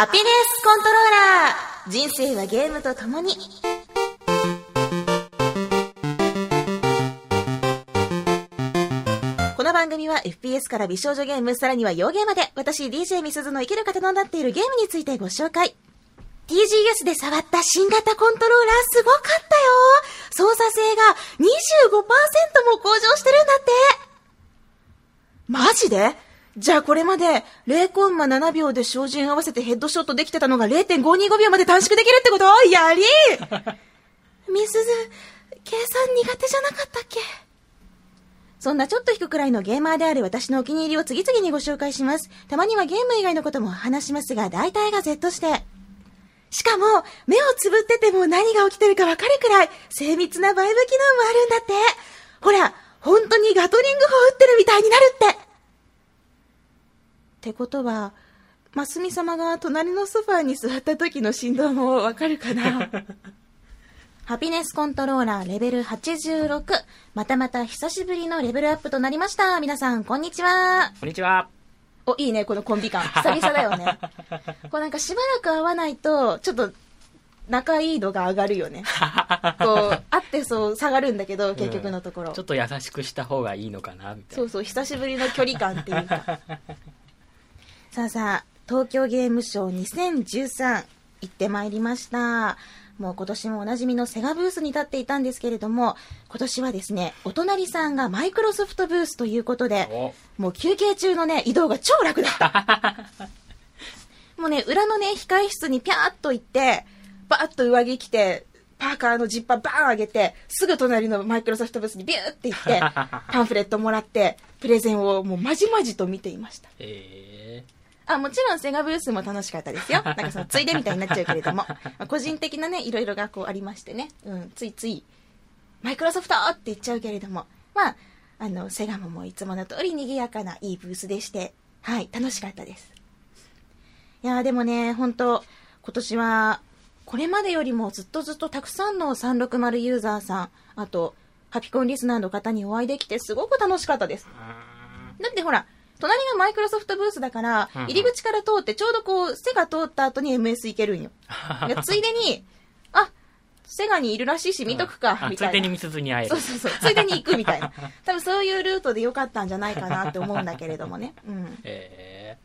ハピネスコントローラー人生はゲームと共に。この番組は FPS から美少女ゲーム、さらには洋ゲーまで、私 DJ みすずの生きる方のなっているゲームについてご紹介。TGS で触った新型コントローラーすごかったよ操作性が25%も向上してるんだってマジで？じゃあこれまで0コンマ7秒で照準合わせてヘッドショットできてたのが0.525秒まで短縮できるってこと？やりみすず、計算苦手じゃなかったっけ？そんなちょっと引くくらいのゲーマーである私のお気に入りを次々にご紹介します。たまにはゲーム以外のことも話しますが、大体が Z して。しかも、目をつぶってても何が起きてるかわかるくらい、精密なバイブ機能もあるんだって。ほら、本当にガトリング砲撃ってるみたいになるって。ってことは、ますみ様が隣のソファーに座った時の振動もわかるかな？ハピネスコントローラーレベル86。またまた久しぶりのレベルアップとなりました。皆さん、こんにちは。こんにちは。お、いいね、このコンビ感。久々だよね。こうなんかしばらく会わないと、ちょっと、仲いい度が上がるよね。こう、会ってそう下がるんだけど、結局のところ。ちょっと優しくした方がいいのかなみたいな。そうそう、久しぶりの距離感っていうか。さあさあ、東京ゲームショウ2013行ってまいりました。もう今年もおなじみのセガブースに立っていたんですけれども、今年はですね、お隣さんがマイクロソフトブースということで、おもう休憩中のね、移動が超楽だった。もうね、裏のね、控室にピャーっと行って、バーッと上着着て、パーカーのジッパーバーン上げて、すぐ隣のマイクロソフトブースにビューって行って、パンフレットもらって、プレゼンをもうまじまじと見ていました。えあ、もちろんセガブースも楽しかったですよ。なんかその、ついでみたいになっちゃうけれども。まあ個人的なね、いろいろがこうありましてね。うん、ついつい、マイクロソフトって言っちゃうけれども。まあ、あの、セガももういつもの通り賑やかないいブースでして、はい、楽しかったです。いやーでもね、本当今年は、これまでよりもずっとずっとたくさんの360ユーザーさん、あと、ハピコンリスナーの方にお会いできてすごく楽しかったです。ー。だってほら、隣がマイクロソフトブースだから、入り口から通ってちょうどこう、背が通った後に MS 行けるんよ。でついでに、あ、セガにいるらしいし見とくか、あみたいな。ついでにみすずに会えるそう。そうそう。ついでに行くみたいな。多分そういうルートでよかったんじゃないかなって思うんだけれどもね。うん。え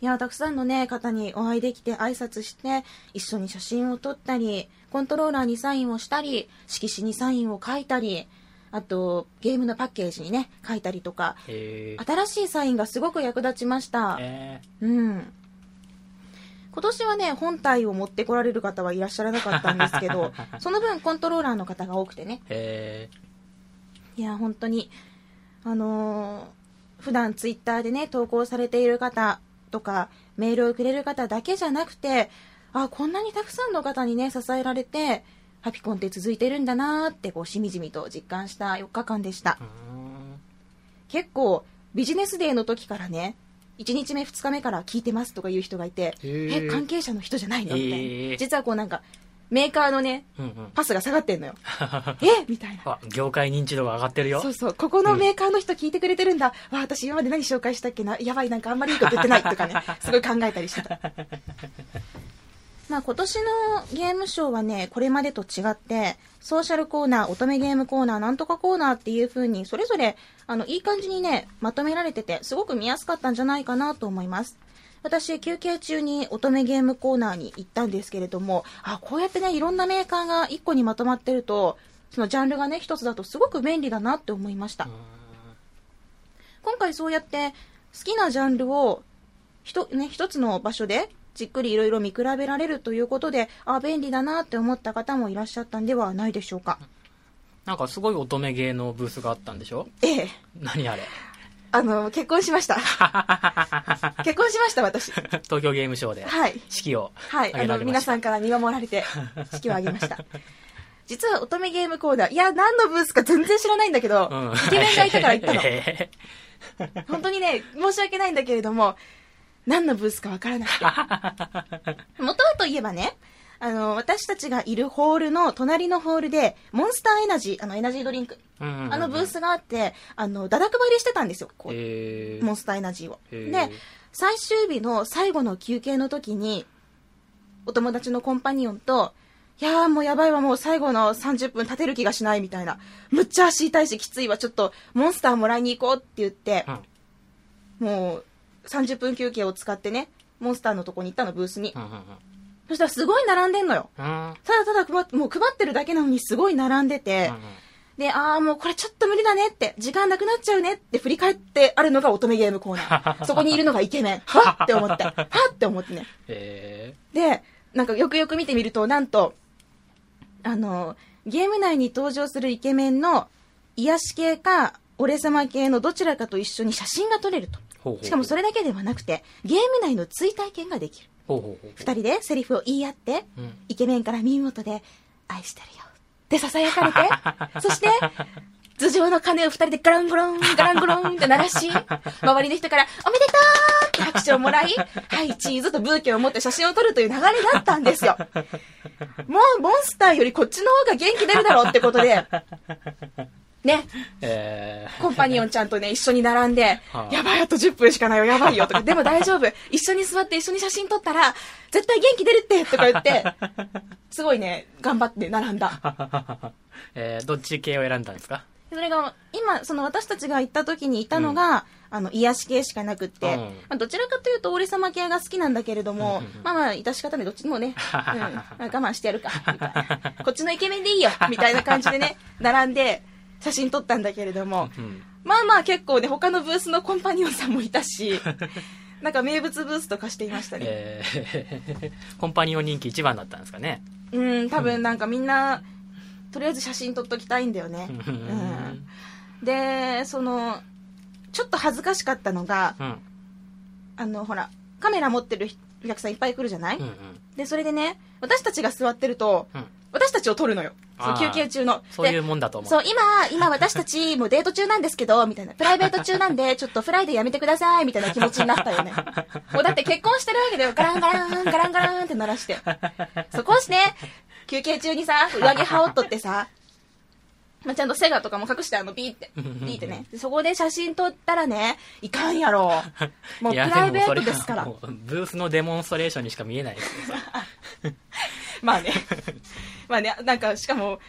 いや、たくさんのね、方にお会いできて挨拶して、一緒に写真を撮ったり、コントローラーにサインをしたり、色紙にサインを書いたり、あと、ゲームのパッケージにね、書いたりとか、新しいサインがすごく役立ちました。えうん。今年はね、本体を持ってこられる方はいらっしゃらなかったんですけど、その分コントローラーの方が多くてね。いや、本当に、あのー普段ツイッターでね、投稿されている方とか、メールをくれる方だけじゃなくて、あ、こんなにたくさんの方にね、支えられて、ハピコンって続いてるんだなーって、こう、しみじみと実感した4日間でした。結構ビジネスデーの時からね1日目2日目から聞いてますとかいう人がいてえ関係者の人じゃないの？みたいな、実はこうなんかメーカーのねうんうん。パスが下がってんのよ。え？みたいな。あ、業界認知度が上がってるよ。そうそう。ここのメーカーの人聞いてくれてるんだ、わあ私今まで何紹介したっけな？やばいなんかあんまりいいこと言ってないとかねすごい考えたりしてたまあ今年のゲームショーはねこれまでと違ってソーシャルコーナー乙女ゲームコーナーなんとかコーナーっていう風にそれぞれあのいい感じにねまとめられててすごく見やすかったんじゃないかなと思います。私休憩中に乙女ゲームコーナーに行ったんですけれどもあこうやってねいろんなメーカーが1個にまとまってるとそのジャンルがね一つだとすごく便利だなって思いました。今回そうやって好きなジャンルをひと、ね、一つの場所でじっくりいろいろ見比べられるということであ便利だなって思った方もいらっしゃったんではないでしょうか。なんかすごい乙女芸のブースがあったんでしょ？ええ。何あれ？あの結婚しました。結婚しました私。東京ゲームショウで。はい。式をはい、あの。皆さんから見守られて、式を挙げました。実は乙女ゲームコーナー、いや、何のブースか全然知らないんだけど、うん。イケメンがいたから行ったの。え。本当にね、申し訳ないんだけれども、何のブースかわからなくて。元はといえばね、あの、私たちがいるホールの隣のホールで、モンスターエナジー、あの、エナジードリンク、ーうんうんうんあのブースがあって、あの、だだ配りしてたんですよ、こう、えーモンスターエナジーを。へーで、最終日の最後の休憩の時に、お友達のコンパニオンと、いやーもうやばいわ、もう最後の30分立てる気がしないみたいな。むっちゃ足痛いしきついわ、ちょっとモンスターもらいに行こうって言って、うん。もう30分休憩を使ってね、モンスターのとこに行ったの、ブースにう。ん。うん。そしたらすごい並んでんのよ。うん。ただただ配っもう配ってるだけなのにすごい並んでて、で、ああ、もうこれちょっと無理だねって、時間なくなっちゃうねって振り返ってあるのが乙女ゲームコーナー。そこにいるのがイケメン。はっって思って、はっって思ってね。えで、なんかよくよく見てみると、なんと、あの、ゲーム内に登場するイケメンの癒し系か、俺様系のどちらかと一緒に写真が撮れると。しかもそれだけではなくて、ゲーム内の追体験ができる。ほうほうほう。二人でセリフを言い合って、うん。イケメンから耳元で、愛してるよ。って囁かれて、そして、頭上の鐘を二人でガランゴロン、ガランゴロンって鳴らし、周りの人から、おめでとうって拍手をもらい、はい、チーズとブーケを持って写真を撮るという流れだったんですよ。もう、モンスターよりこっちの方が元気出るだろうってことで、ね、えコンパニオンちゃんとね、一緒に並んで は、あやばい、あと10分しかないよ、やばいよ、とか、でも大丈夫、一緒に座って一緒に写真撮ったら、絶対元気出るって、とか言って、すごいね、頑張って並んだ。ー。えー、どっち系を選んだんですか？それが、今、その私たちが行った時にいたのが、あの、癒し系しかなくって、うん。まあ、どちらかというと、俺様系が好きなんだけれども、うん。うんうんまあまあ、致し方ね、どっちもね、うん、まあ我慢してやるか、みたいな。こっちのイケメンでいいよ、みたいな感じでね、並んで、写真撮ったんだけれども、うん。まあまあ結構ね、他のブースのコンパニオンさんもいたし、なんか名物ブースとかしていましたね。えー、コンパニオン人気一番だったんですかね。うん、多分なんかみんな、とりあえず写真撮っときたいんだよね。ううんん。で、その、ちょっと恥ずかしかったのが、うん。あの、ほら、カメラ持ってるお客さんいっぱい来るじゃない、うんうん。で、それでね、私たちが座ってると、うん。私たちを撮るのよ。そ休憩中の。そういうもんだと思う。そう、今、今私たちもうデート中なんですけど、みたいな。プライベート中なんで、ちょっとフライデーやめてください、みたいな気持ちになったよね。もうだって結婚してるわけだよ。ガランガラン、ガランガランって鳴らして。そこをして、休憩中にさ、上着羽織っとってさ、まあ、ちゃんとセガとかも隠して、あの、ビーって、ビーってね。でそこで写真撮ったらね、いかんやろ。もうプライベートですから。ブースのデモンストレーションにしか見えないですよ。まあね。まあね、なんか、しかも、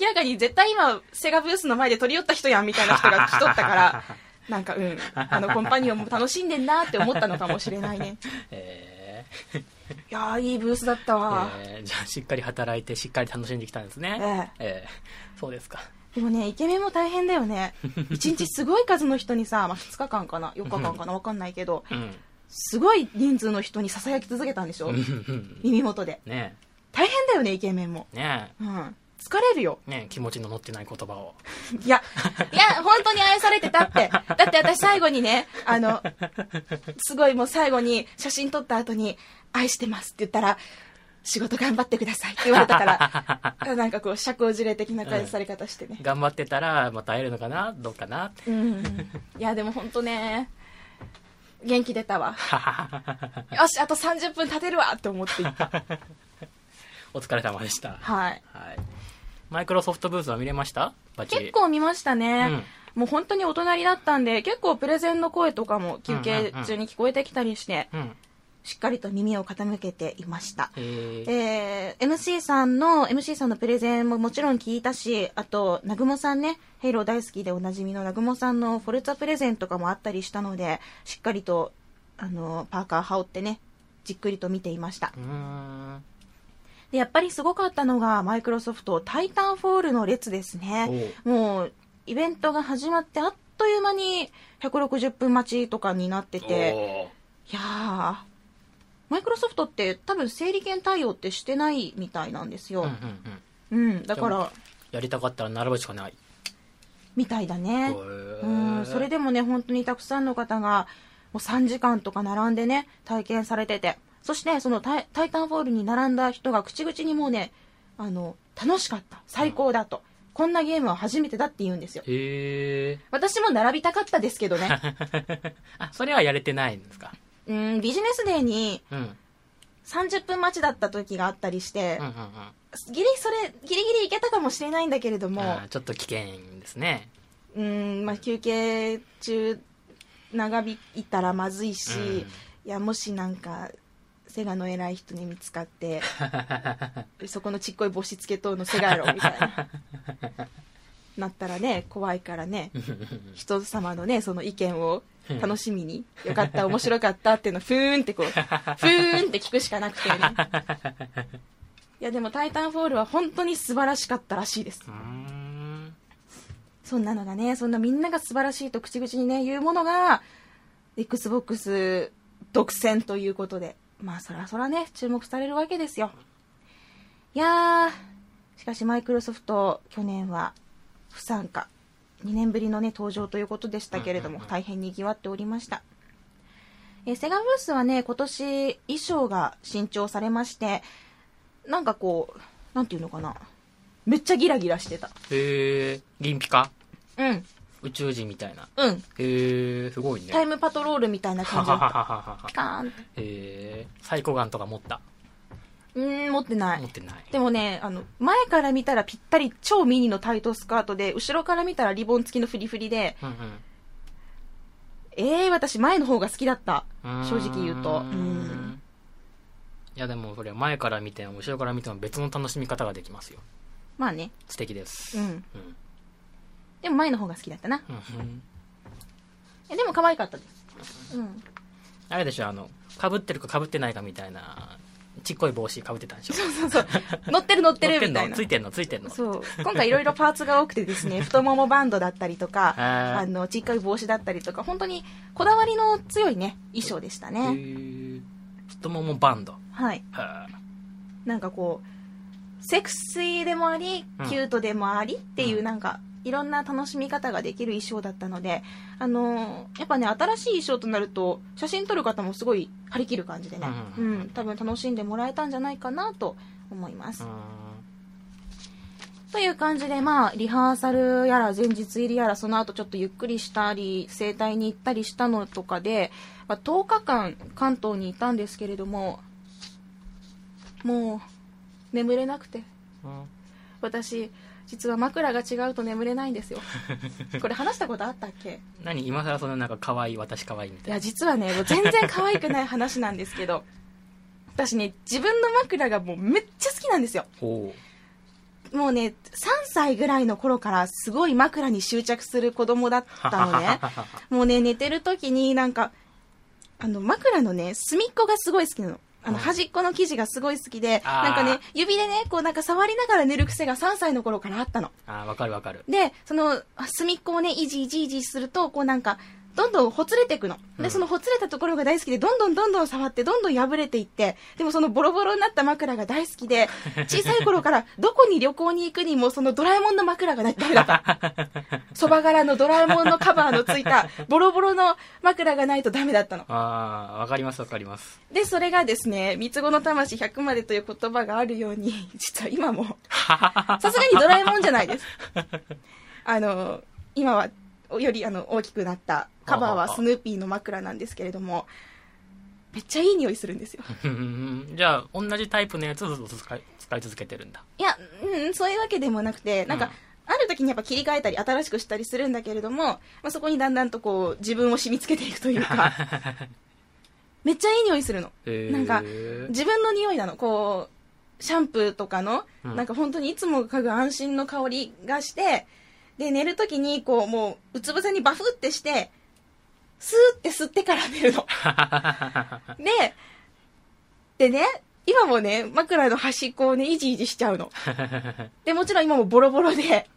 明らかに絶対今、セガブースの前で撮り寄った人やんみたいな人が来とったから、なんか、うん、あの、コンパニオンも楽しんでんなって思ったのかもしれないね。えいやー、いいブースだったーわ。えーじゃあしっかり働いてしっかり楽しんできたんですね。ええーそうですか。でもね、イケメンも大変だよね。一日すごい数の人にさ、まあ、2日間かな、4日間かな、わかんないけど、うん。すごい人数の人に囁き続けたんでしょ？耳元で。ね大変だよね、イケメンも。え、ねうん。疲れるよ。え、ねえ、気持ちの乗ってない言葉を。いや、いや、本当に愛されてたって。だって私最後にね、あの、すごいもう最後に写真撮った後に、愛してますって言ったら、仕事頑張ってくださいって言われたから、なんかこう、社交辞令的な返され方してね。頑張ってたらまた会えるのかな？どうかな？うん。いや、でも本当ね、元気出たわ。よし、あと30分立てるわって思っていった。お疲れ様でした。はい。はい。マイクロソフトブースは見れました？結構見ましたね。もう本当にお隣だったんで、結構プレゼンの声とかも休憩中に聞こえてきたりして、うん。うん。しっかりと耳を傾けていました。えー、えー MC さんの、MC さんのプレゼンももちろん聞いたし、あと、南雲さんね、ヘイロー大好きでおなじみの南雲さんのフォルツァプレゼンとかもあったりしたので、しっかりと、あの、パーカー羽織ってね、じっくりと見ていました。うーん。で、やっぱりすごかったのが、マイクロソフト、タイタンフォールの列ですね。もう、イベントが始まってあっという間に160分待ちとかになってて、いやー、マイクロソフトって多分整理券対応ってしてないみたいなんですよ。うんうんうん。うん、だから、やりたかったら並ぶしかない。みたいだね。へうーん、それでもね、本当にたくさんの方が、もう3時間とか並んでね、体験されてて、そしてそのタイタイタンフォールに並んだ人が口々にもうね、あの、楽しかった、最高だと、こんなゲームは初めてだって言うんですよ。へえ。私も並びたかったですけどね、あ、それはやれてないんですか？うん、ビジネスデーにうん。うん30分待ちだった時があったりしてうんうん。、ギリそれ、ギリギリいけたかもしれないんだけれども、ちょっと危険ですね。うん、まあ、休憩中長引いたらまずいし、うんいやもしなんかセガの偉い人に見つかって そこのちっこい帽子つけとうのセガやろみたいな。なったらね怖いからね人様のねその意見を楽しみによかった面白かったっていうのをふーんってこうふーんって聞くしかなくてね。いやでも「タイタンフォール」は本当に素晴らしかったらしいです。そんなのがねそんなみんなが素晴らしいと口々にね言うものが XBOX 独占ということでまあそらそらね注目されるわけですよ。いやーしかしマイクロソフト去年は不参加。2年ぶりのね登場ということでしたけれども、大変にぎわっておりました。えーセガブースはね今年衣装が新調されましてなんかこうなんていうのかな。めっちゃギラギラしてた。へえ銀ピカ？うん宇宙人みたいな。うん。へえすごいね。タイムパトロールみたいな感じだった。ピカーン。ってへえサイコガンとか持った？うーん持ってない。持ってない。でもねあの前から見たらぴったり超ミニのタイトスカートで後ろから見たらリボン付きのフリフリでうんうん。えー、私前の方が好きだった。正直言うと。うん。いやでもそれは前から見ても後ろから見ても別の楽しみ方ができますよ。まあね。素敵です。うん。うんでも前の方が好きだったな。うんうん。えでも可愛かったです。うん。あれでしょあのかぶってるかかぶってないかみたいなちっこい帽子かぶってたんでしょ？そうそうそう。乗ってる乗ってるみたいな。ついてんの？ついてんの？そう。今回いろいろパーツが多くてですね 太ももバンドだったりとかあのちっこい帽子だったりとか本当にこだわりの強いね衣装でしたへねー。太ももバンド。はい。はなんかこうセクシーでもありうん。キュートでもありっていううん。なんかいろんな楽しみ方ができる衣装だったのであのーやっぱね新しい衣装となると写真撮る方もすごい張り切る感じでね、ううんん多分楽しんでもらえたんじゃないかなと思います、という感じでまあリハーサルやら前日入りやらその後ちょっとゆっくりしたり整体に行ったりしたのとかで、まあ、10日間関東にいたんですけれどももう眠れなくて。うん。私実は枕が違うと眠れないんですよ。これ話したことあったっけ？何？今更そのなんか可愛い私可愛いみいたいな。や実はねもう全然可愛くない話なんですけど 私ね自分の枕がもうめっちゃ好きなんですよ。ほもうね3歳ぐらいの頃からすごい枕に執着する子供だったのね。もうね寝てる時になんかあの枕のね隅っこがすごい好きなのあのうん。端っこの生地がすごい好きでなんかね指でねこうなんか触りながら寝る癖が3歳の頃からあったの。ああわかるわかる。でその隅っこをねいじいじいじするとこうなんかどんどんほつれていくの。で、うんそのほつれたところが大好きで、どんどんどんどん触って、どんどん破れていって、でもそのボロボロになった枕が大好きで、小さい頃からどこに旅行に行くにもそのドラえもんの枕がないダメだった。そば柄のドラえもんのカバーのついたボロボロの枕がないとダメだったの。ああわかりますわかりますで、それがですね、三つ子の魂100までという言葉があるように、実は今も、さすがにドラえもんじゃないです。あの、今は、よりあの大きくなったカバーはスヌーピーの枕なんですけれども、めっちゃいい匂いするんですよ。うん。じゃあ同じタイプのやつをずっと使い使い続けてるんだ。いや、うん、そういうわけでもなくて、なんか、うんある時にやっぱ切り替えたり新しくしたりするんだけれども、まあ、そこにだんだんとこう自分を染み付けていくというか、めっちゃいい匂いするの。へー。なんか自分の匂いなの。こうシャンプーとかの、うん。なんか本当にいつも嗅ぐ安心の香りがしてで寝る時にこうもううつ伏せにバフってしてスーって吸ってから寝るの。ででね今もね枕の端っこをねいじいじしちゃうの。でもちろん今もボロボロで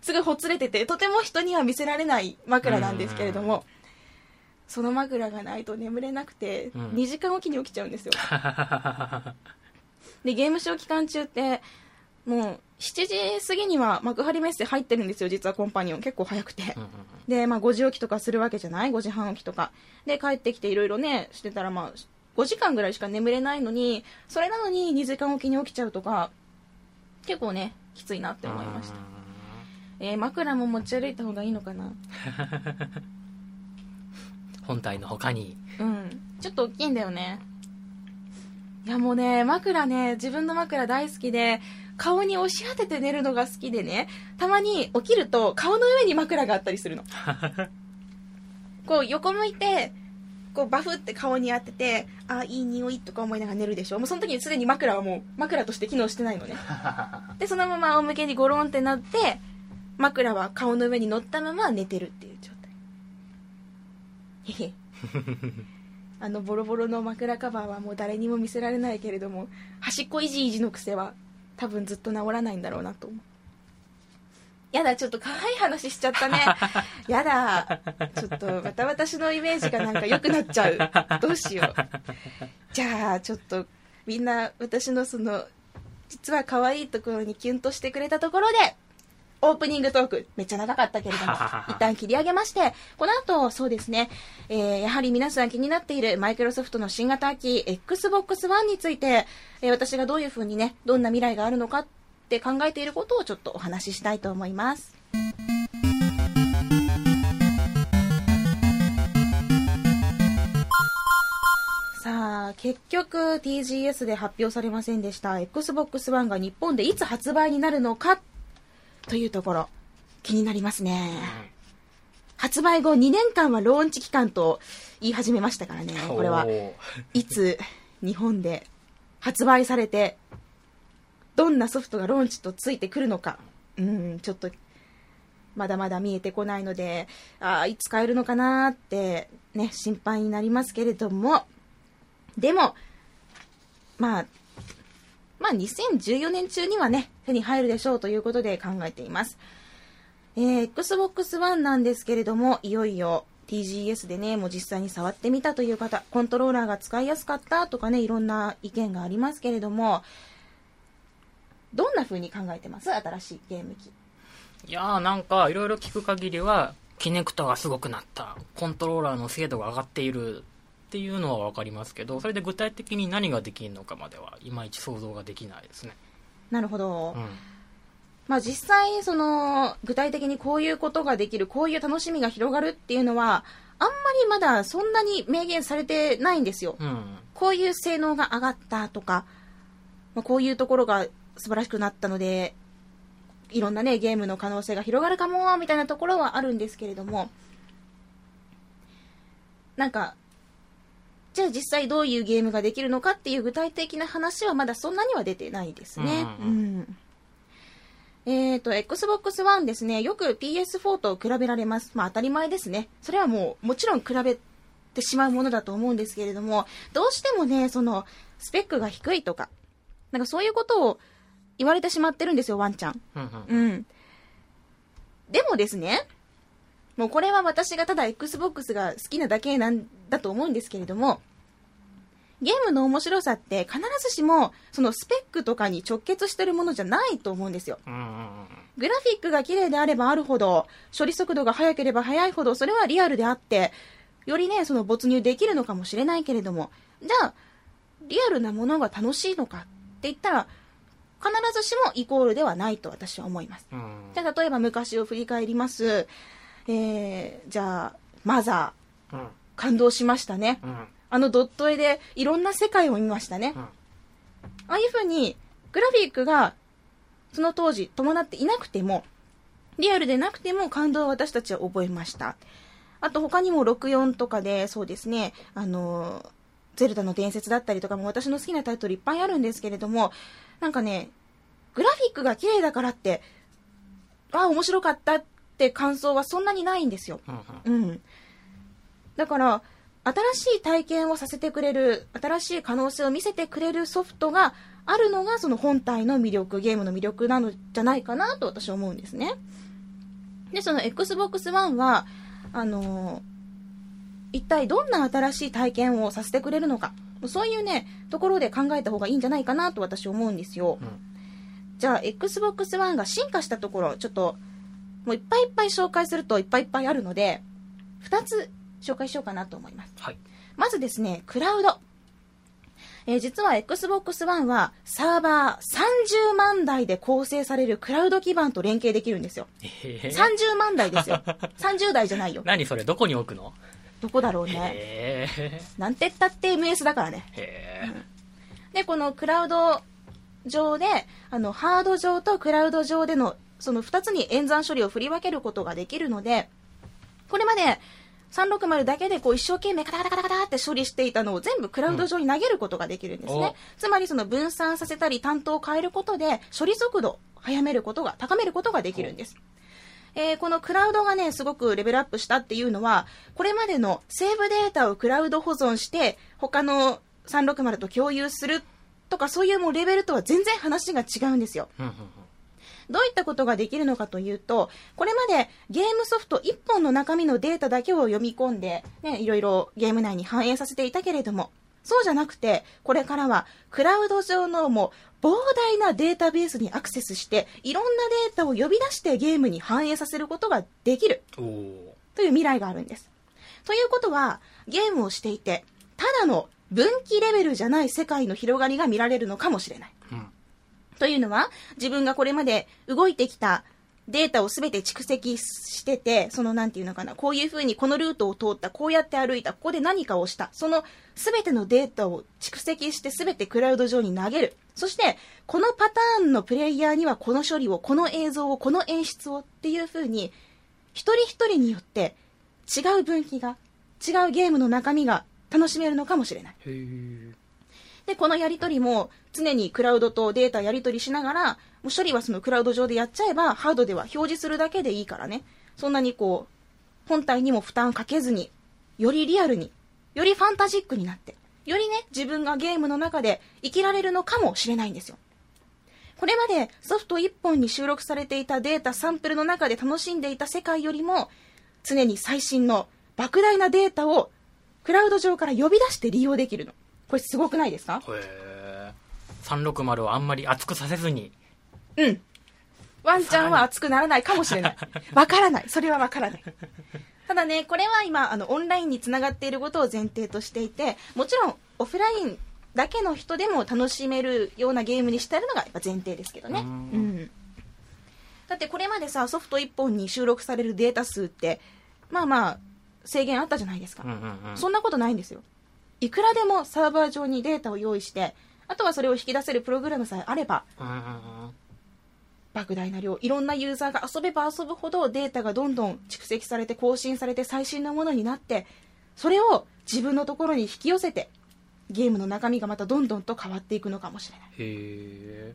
すごいほつれててとても人には見せられない枕なんですけれども、その枕がないと眠れなくて、うん。2時間おきに起きちゃうんですよ。でゲームショー期間中ってもう7時過ぎには幕張メッセ入ってるんですよ実はコンパニオン。結構早くて、うんうんで、まあ、5時起きとかするわけじゃない？5時半起きとか。で帰ってきていろいろねしてたらまあ5時間ぐらいしか眠れないのにそれなのに2時間起きに起きちゃうとか結構ねきついなって思いました。えー枕も持ち歩いた方がいいのかな？本体の他に。うん。ちょっと大きいんだよね。いやもうね枕ね自分の枕大好きで顔に押し当てて寝るのが好きでねたまに起きると顔の上に枕があったりするの こう横向いてこうバフって顔に当てて、あ、いい匂いとか思いながら寝るでしょ。もうその時にすでに枕はもう枕として機能してないのね。で、そのまま仰向けにゴロンってなって、枕は顔の上に乗ったまま寝てるっていう状態。へへ。あのボロボロの枕カバーはもう誰にも見せられないけれども、端っこいじいじの癖は多分ずっと治らないんだろうなと思う。やだ、ちょっと可愛い話しちゃったね。やだ。ちょっと、また私のイメージがなんか良くなっちゃう。どうしよう。じゃあ、ちょっと、みんな、私のその、実は可愛いところにキュンとしてくれたところで、オープニングトーク、めっちゃ長かったけれども、一旦切り上げまして、この後、そうですね、えー、やはり皆さん気になっているマイクロソフトの新型機 Xbox One について、えー、私がどういう風にね、どんな未来があるのかって考えていることをちょっとお話ししたいと思います。さあ、結局 TGS で発表されませんでした Xbox One が日本でいつ発売になるのかというところ、気になりますね。発売後2年間はローンチ期間と言い始めましたからね。これは、いつ日本で発売されて、どんなソフトがローンチとついてくるのか、うん、ちょっと、まだまだ見えてこないので、ああ、いつ買えるのかなって、ね、心配になりますけれども、でも、まあ、まあ、2014年中にはね、手に入るでしょうということで考えています。えー、Xbox One なんですけれども、いよいよ TGS でね、もう実際に触ってみたという方、コントローラーが使いやすかったとかね、いろんな意見がありますけれども、どんな風に考えてます？新しいゲーム機。いやーなんかいろいろ聞く限りは、キネクトがすごくなった、コントローラーの精度が上がっているっていうのはわかりますけど、それで具体的に何ができるのかまではいまいち想像ができないですね。なるほど。うん。まあ実際、その、具体的にこういうことができる、こういう楽しみが広がるっていうのは、あんまりまだそんなに明言されてないんですよ。うん。こういう性能が上がったとか、まあ、こういうところが素晴らしくなったので、いろんなね、ゲームの可能性が広がるかも、みたいなところはあるんですけれども、なんか、じゃあ実際どういうゲームができるのかっていう具体的な話はまだそんなには出てないですね。ううんん。えっ、と、Xbox One ですね、よく PS4 と比べられます。まあ当たり前ですね。それはもう、もちろん比べてしまうものだと思うんですけれども、どうしてもね、その、スペックが低いとか、なんかそういうことを言われてしまってるんですよ、ワンちゃん。うんうん。うん。でもですね、もうこれは私がただ Xbox が好きなだけなんだと思うんですけれども、ゲームの面白さって必ずしもそのスペックとかに直結してるものじゃないと思うんですよ。グラフィックが綺麗であればあるほど、処理速度が速ければ速いほど、それはリアルであって、よりね、その没入できるのかもしれないけれども、じゃあ、リアルなものが楽しいのかって言ったら、必ずしもイコールではないと私は思います。うんじゃあ、例えば昔を振り返ります。えー、じゃあ、マザうんー、感動しましたね。うんあのドット絵でいろんな世界を見ましたね。うんああいう風に、グラフィックが、その当時伴っていなくても、リアルでなくても感動を私たちは覚えました。あと他にも64とかで、そうですね、あの、ゼルダの伝説だったりとかも私の好きなタイトルいっぱいあるんですけれども、なんかね、グラフィックが綺麗だからって、ああ、面白かったって感想はそんなにないんですよ。うんうんうん。だから、新しい体験をさせてくれる、新しい可能性を見せてくれるソフトがあるのが、その本体の魅力、ゲームの魅力なのじゃないかなと私は思うんですね。で、その Xbox One は、あのー一体どんな新しい体験をさせてくれるのか、そういうね、ところで考えた方がいいんじゃないかなと私は思うんですよ。うんじゃあ、Xbox One が進化したところ、ちょっと、もういっぱいいっぱい紹介するといっぱいいっぱいあるので、二つ紹介しようかなと思います。はい。まずですね、クラウド。えー実は Xbox One はサーバー30万台で構成されるクラウド基盤と連携できるんですよ。えー30万台ですよ。30台じゃないよ。何それどこに置くの？どこだろうね。へえ。なんてったって MS だからね。へえ。で、このクラウド上で、あの、ハード上とクラウド上での、その2つに演算処理を振り分けることができるので、これまで、360だけでこう一生懸命カタカタカタカタって処理していたのを全部クラウド上に投げることができるんですね。つまりその分散させたり担当を変えることで処理速度を早めることが、高めることができるんです。えーこのクラウドがね、すごくレベルアップしたっていうのは、これまでのセーブデータをクラウド保存して、他の360と共有するとか、そういうもうレベルとは全然話が違うんですよ。どういったことができるのかというと、これまでゲームソフト1本の中身のデータだけを読み込んで、ね、いろいろゲーム内に反映させていたけれども、そうじゃなくて、これからはクラウド上のもう膨大なデータベースにアクセスして、いろんなデータを呼び出してゲームに反映させることができるという未来があるんです。ということは、ゲームをしていて、ただの分岐レベルじゃない世界の広がりが見られるのかもしれない。というのは、自分がこれまで動いてきたデータをすべて蓄積してて、そのなんていうのかな、こういうふうにこのルートを通った、こうやって歩いた、ここで何かをした、そのすべてのデータを蓄積してすべてクラウド上に投げる。そして、このパターンのプレイヤーにはこの処理を、この映像を、この演出をっていうふうに、一人一人によって違う分岐が、違うゲームの中身が楽しめるのかもしれない。で、このやり取りも常にクラウドとデータやり取りしながら、もう処理はそのクラウド上でやっちゃえば、ハードでは表示するだけでいいからね。そんなにこう、本体にも負担かけずに、よりリアルに、よりファンタジックになって、よりね、自分がゲームの中で生きられるのかもしれないんですよ。これまでソフト1本に収録されていたデータサンプルの中で楽しんでいた世界よりも、常に最新の莫大なデータをクラウド上から呼び出して利用できるの。これすごくないですか？へえ360をあんまり熱くさせずにうん。ワンちゃんは熱くならないかもしれない。わからない。それはわからない。ただね、これは今、あの、オンラインにつながっていることを前提としていて、もちろん、オフラインだけの人でも楽しめるようなゲームにしてあるのがやっぱ前提ですけどね。ううんん。だってこれまでさ、ソフト1本に収録されるデータ数って、まあまあ、制限あったじゃないですか。うんうんうんそんなことないんですよ。いくらでもサーバー上にデータを用意して、あとはそれを引き出せるプログラムさえあれば、莫大な量いろんなユーザーが遊べば遊ぶほどデータがどんどん蓄積されて更新されて最新のものになってそれを自分のところに引き寄せてゲームの中身がまたどんどんと変わっていくのかもしれない。へえ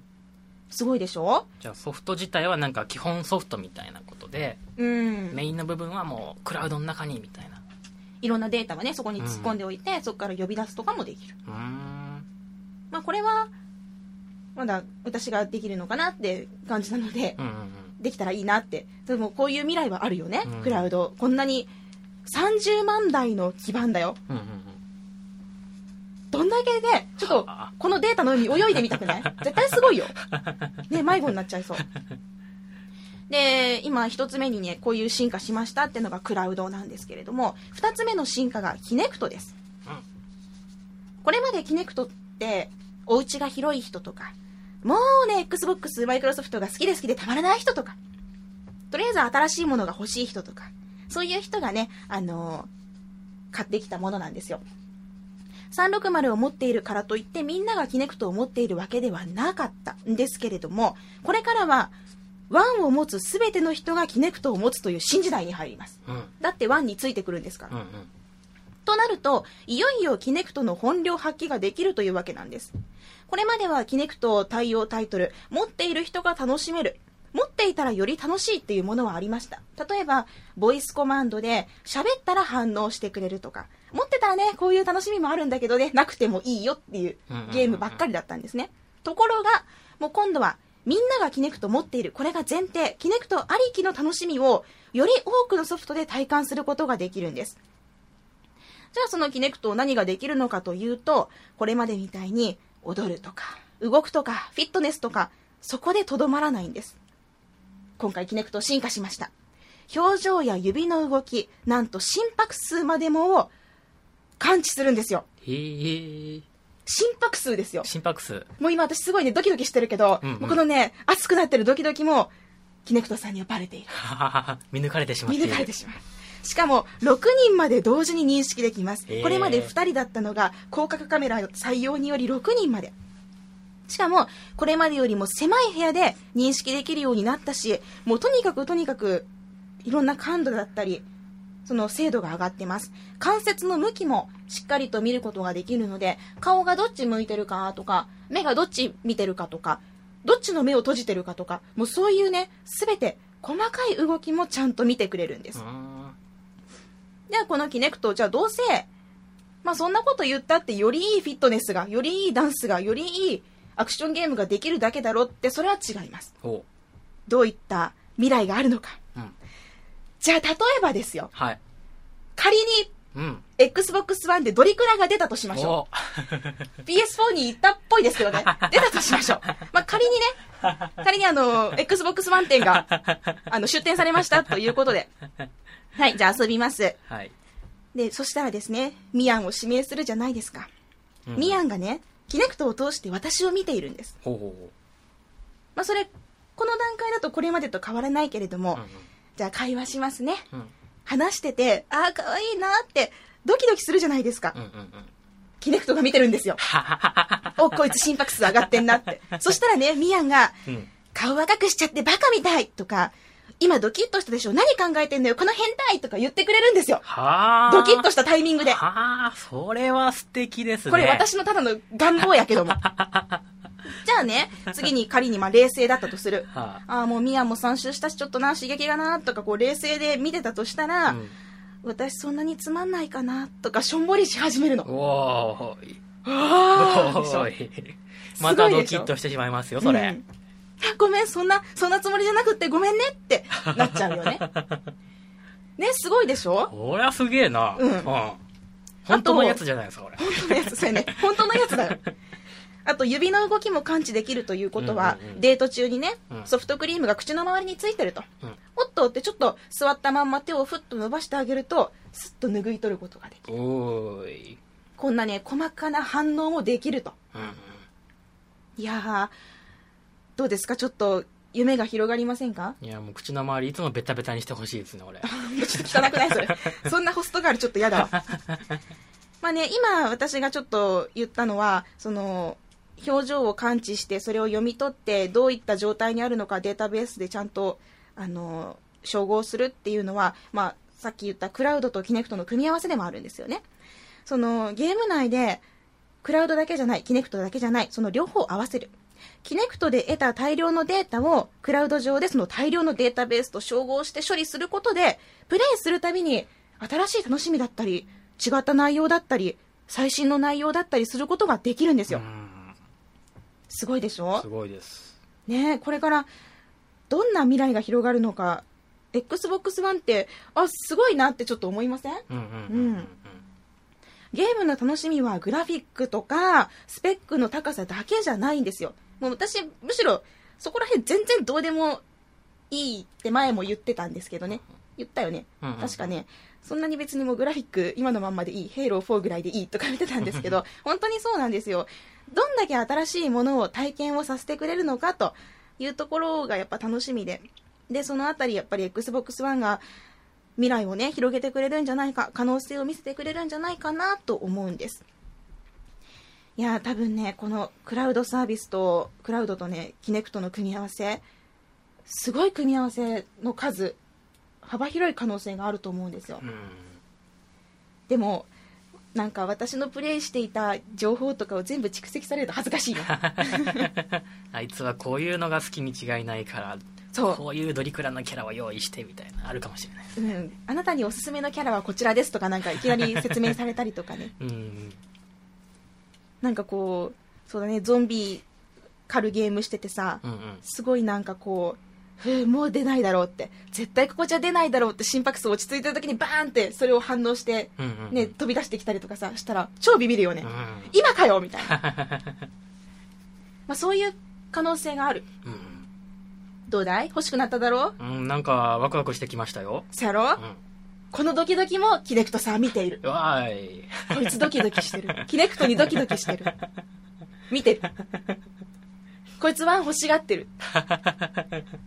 すごいでしょ？じゃあソフト自体はなんか基本ソフトみたいなことでうん。メインの部分はもうクラウドの中にみたいないろんなデータはねそこに突っ込んでおいて、そこから呼び出すとかもできる。まあこれはまだ私ができるのかなって感じなので、うんうんできたらいいなって。でもこういう未来はあるよね、うん。クラウド。こんなに30万台の基盤だよ。うんうんうん。どんだけで、ちょっとはあ、このデータの海泳いでみたくない？絶対すごいよ。ね、迷子になっちゃいそう。で、今一つ目にね、こういう進化しましたっていうのがクラウドなんですけれども、二つ目の進化がキネクトです。これまでキネクトって、お家が広い人とか、もうね、Xbox、マイクロソフトが好きで好きでたまらない人とか、とりあえず新しいものが欲しい人とか、そういう人がね、あのー買ってきたものなんですよ。360を持っているからといってみんながキネクトを持っているわけではなかったんですけれども、これからは1を持つ全ての人がキネクトを持つという新時代に入ります。うんうんだって1についてくるんですから。うんとなると、いよいよキネクトの本領発揮ができるというわけなんです。これまではキネクト対応タイトル、持っている人が楽しめる。持っていたらより楽しいっていうものはありました。例えば、ボイスコマンドで喋ったら反応してくれるとか、持ってたらね、こういう楽しみもあるんだけどね、なくてもいいよっていうゲームばっかりだったんですね。ところが、もう今度はみんながキネクト持っている、これが前提、キネクトありきの楽しみをより多くのソフトで体感することができるんです。じゃあそのキネクトを何ができるのかというと、これまでみたいに踊るとか、動くとか、フィットネスとか、そこでとどまらないんです。今回キネクト進化しました。表情や指の動き、なんと心拍数までもを感知するんですよ。へえ心拍数ですよ。心拍数もう今私すごいね、ドキドキしてるけど、うんうんこのね、熱くなってるドキドキも、キネクトさんにはバレている。はははは見抜かれてしまって見抜かれてしまう。しかも、6人まで同時に認識できます。これまで2人だったのが、広角カメラ採用により6人まで。しかも、これまでよりも狭い部屋で認識できるようになったし、もうとにかくとにかく、いろんな感度だったり、その精度が上がってます。関節の向きもしっかりと見ることができるので、顔がどっち向いてるかとか、目がどっち見てるかとか、どっちの目を閉じてるかとか、もうそういうね、すべて細かい動きもちゃんと見てくれるんです。ではこのキネクト、じゃあどうせ、まあそんなこと言ったってよりいいフィットネスが、よりいいダンスが、よりいいアクションゲームができるだけだろって、それは違います。おどういった未来があるのか。うん。じゃあ例えばですよ。はい。仮にうん。Xbox One でドリクラが出たとしましょおう。PS4 に行ったっぽいですけどね。出たとしましょう。まあ、仮にね、仮にあの、Xbox One 店が、あの、出店されましたということで。はい、じゃあ遊びます。はい。で、そしたらですね、ミアンを指名するじゃないですか。うんミアンがね、キネクトを通して私を見ているんです。ほうほうほまあ、それ、この段階だとこれまでと変わらないけれども、う。じゃあ会話しますね。うんうん。話してて、ああ、かわいいなって、ドキドキするじゃないですか。うんうんうん。キネクトが見てるんですよ。お、こいつ心拍数上がってんなって。そしたらね、ミアンが、うん。顔若くしちゃってバカみたいとか、今ドキッとしたでしょ何考えてんのよこの変態とか言ってくれるんですよ。はあ。ドキッとしたタイミングで。はあ、それは素敵ですね。これ私のただの願望やけども。じゃあね、次に仮にまあ冷静だったとする。はああ、もうミアンも3周したしちょっとな、刺激がな、とかこう冷静で見てたとしたら、あ。うん。私そんなにつまんないかな、とかしょんぼりし始めるの。おーおーい。またドキッとしてしまいますよ、それ。うんあごめん、そんな、そんなつもりじゃなくってごめんねってなっちゃうよね。ね、すごいでしょ？こりゃすげえな。うん本当のやつじゃないですか、これ。本当のやつ、それね、本当のやつだよ。あと、指の動きも感知できるということは、うんうんうんデート中にね、うんソフトクリームが口の周りについてると。うんおっとってちょっと座ったまんま手をふっと伸ばしてあげると、スッと拭い取ることができる。おーい。こんなね、細かな反応もできると。うんうん。いやー、どうですか？ちょっと、夢が広がりませんか？いや、もう口の周りいつもベタベタにしてほしいですね、俺。ちょっと汚くない？それ。そんなホストガールちょっと嫌だわ。まあね、今私がちょっと言ったのは、その、表情を感知して、それを読み取って、どういった状態にあるのかデータベースでちゃんと、あの、照合するっていうのは、まあ、さっき言ったクラウドとキネクトの組み合わせでもあるんですよね。その、ゲーム内で、クラウドだけじゃない、キネクトだけじゃない、その両方を合わせる。キネクトで得た大量のデータをクラウド上でその大量のデータベースと照合して処理することで、プレイするたびに新しい楽しみだったり、違った内容だったり、最新の内容だったりすることができるんですよ。うんすごいでしょ？すごいです。ねえこれからどんな未来が広がるのか、Xbox One って、あ、すごいなってちょっと思いません？うんうんうんうんゲームの楽しみはグラフィックとかスペックの高さだけじゃないんですよ。もう私、むしろそこら辺全然どうでもいいって前も言ってたんですけどね。言ったよね。うんうん確かね。そんなに別にもうグラフィック今のまんまでいい。ヘイロー4ぐらいでいいとか言ってたんですけど、本当にそうなんですよ。どんだけ新しいものを体験をさせてくれるのかというところがやっぱ楽しみで。で、そのあたりやっぱり Xbox One が未来をね、広げてくれるんじゃないか、可能性を見せてくれるんじゃないかなと思うんです。いやー、多分ね、このクラウドサービスと、クラウドとね、キネクトの組み合わせ、すごい組み合わせの数、幅広い可能性があると思うんですよ。うんでも、なんか私のプレイしていた情報とかを全部蓄積されると恥ずかしいの。あいつはこういうのが好きに違いないから、そう。こういうドリクラのキャラを用意してみたいな、あるかもしれない。うん、あなたにおすすめのキャラはこちらですとかなんかいきなり説明されたりとかね うん。なんかこうそうだねゾンビ狩るゲームしててさうんうん。すごいなんかこうもう出ないだろうって絶対ここじゃ出ないだろうって心拍数落ち着いてる時にバーンってそれを反応して、うんうんうんね、飛び出してきたりとかさしたら超ビビるよね、うん今かよみたいな まあそういう可能性があるうんどうだい？欲しくなっただろう？うん。うん、なんかワクワクしてきましたよ。そやろ、うん。このドキドキもキネクトさん見ているうわーい。こいつドキドキしてる。キネクトにドキドキしてる。見てる。こいつ One 欲しがってる。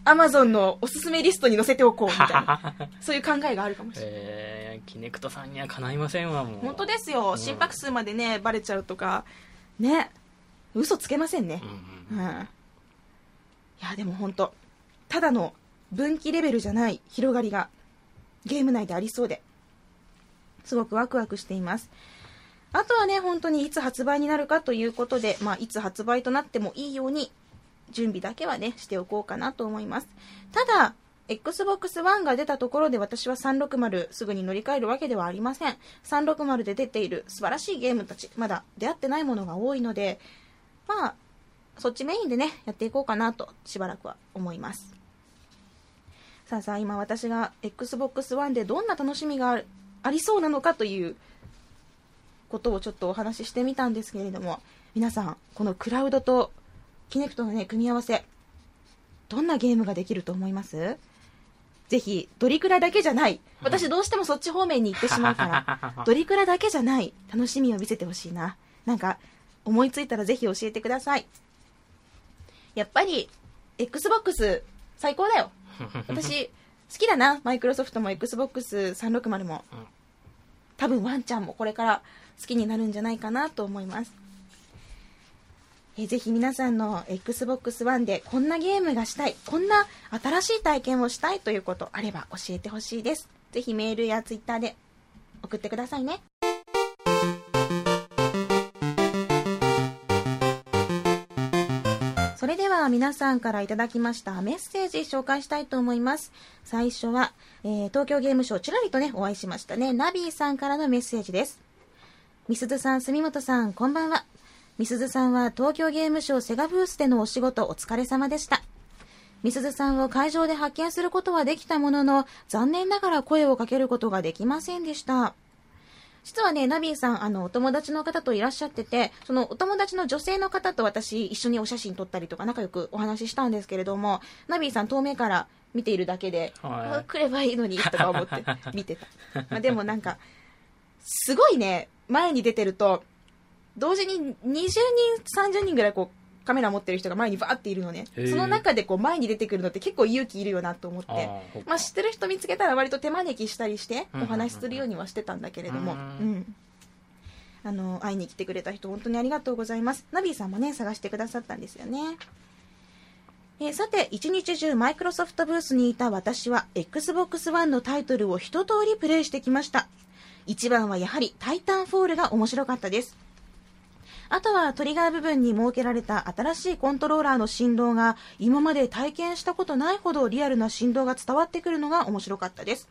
アマゾンのおすすめリストに載せておこうみたいな。そういう考えがあるかもしれない。えー、キネクトさんにはかないませんわ、もう。本当ですよ。心拍数までね、バレちゃうとか。ね。嘘つけませんねう。んうん。うん。いや、でも本当ただの分岐レベルじゃない広がりがゲーム内でありそうで。すごくワクワクしています。あとはね、本当にいつ発売になるかということで、まあ、いつ発売となってもいいように、準備だけはね、しておこうかなと思います。ただ、Xbox One が出たところで私は360すぐに乗り換えるわけではありません。360で出ている素晴らしいゲームたち、まだ出会ってないものが多いので、まあ、そっちメインでね、やっていこうかなと、しばらくは思います。さあさあ、今私が Xbox One でどんな楽しみがありそうなのかということをちょっとお話ししてみたんですけれども、皆さん、このクラウドとキネクトのね、組み合わせ、どんなゲームができると思います？ぜひ、ドリクラだけじゃない。私どうしてもそっち方面に行ってしまうから、ドリクラだけじゃない楽しみを見せてほしいな。なんか、思いついたらぜひ教えてください。やっぱり、Xbox 最高だよ。私、好きだな。マイクロソフトも Xbox360 も。多分ワンちゃんもこれから好きになるんじゃないかなと思います。えぜひ皆さんの Xbox One でこんなゲームがしたい、こんな新しい体験をしたいということあれば教えてほしいです。ぜひメールや Twitter で送ってくださいね。れでは皆さんからいただきましたメッセージ紹介したいと思います。最初は、えー、東京ゲームショウちらりとね、お会いしましたね。ナビーさんからのメッセージです。みすずさん、住本さん、こんばんは。みすずさんは東京ゲームショウセガブースでのお仕事お疲れ様でした。みすずさんを会場で発見することはできたものの、残念ながら声をかけることができませんでした。実はね、ナビーさん、あの、お友達の方といらっしゃってて、そのお友達の女性の方と私、一緒にお写真撮ったりとか仲良くお話ししたんですけれども、ナビーさん遠目から見ているだけで、はい、来ればいいのに、とか思って 見てた。まあ、でもなんか、すごいね、前に出てると、同時に20人、30人ぐらいこう、カメラ持ってる人が前にバーっているのね。その中でこう前に出てくるのって結構勇気いるよなと思って。まあ知ってる人見つけたら割と手招きしたりしてお話しするようにはしてたんだけれども。うん。あの、会いに来てくれた人本当にありがとうございます。ナビーさんもね、探してくださったんですよね。えー、さて、一日中マイクロソフトブースにいた私は Xbox One のタイトルを一通りプレイしてきました。一番はやはりタイタンフォールが面白かったです。あとはトリガー部分に設けられた新しいコントローラーの振動が今まで体験したことないほどリアルな振動が伝わってくるのが面白かったです。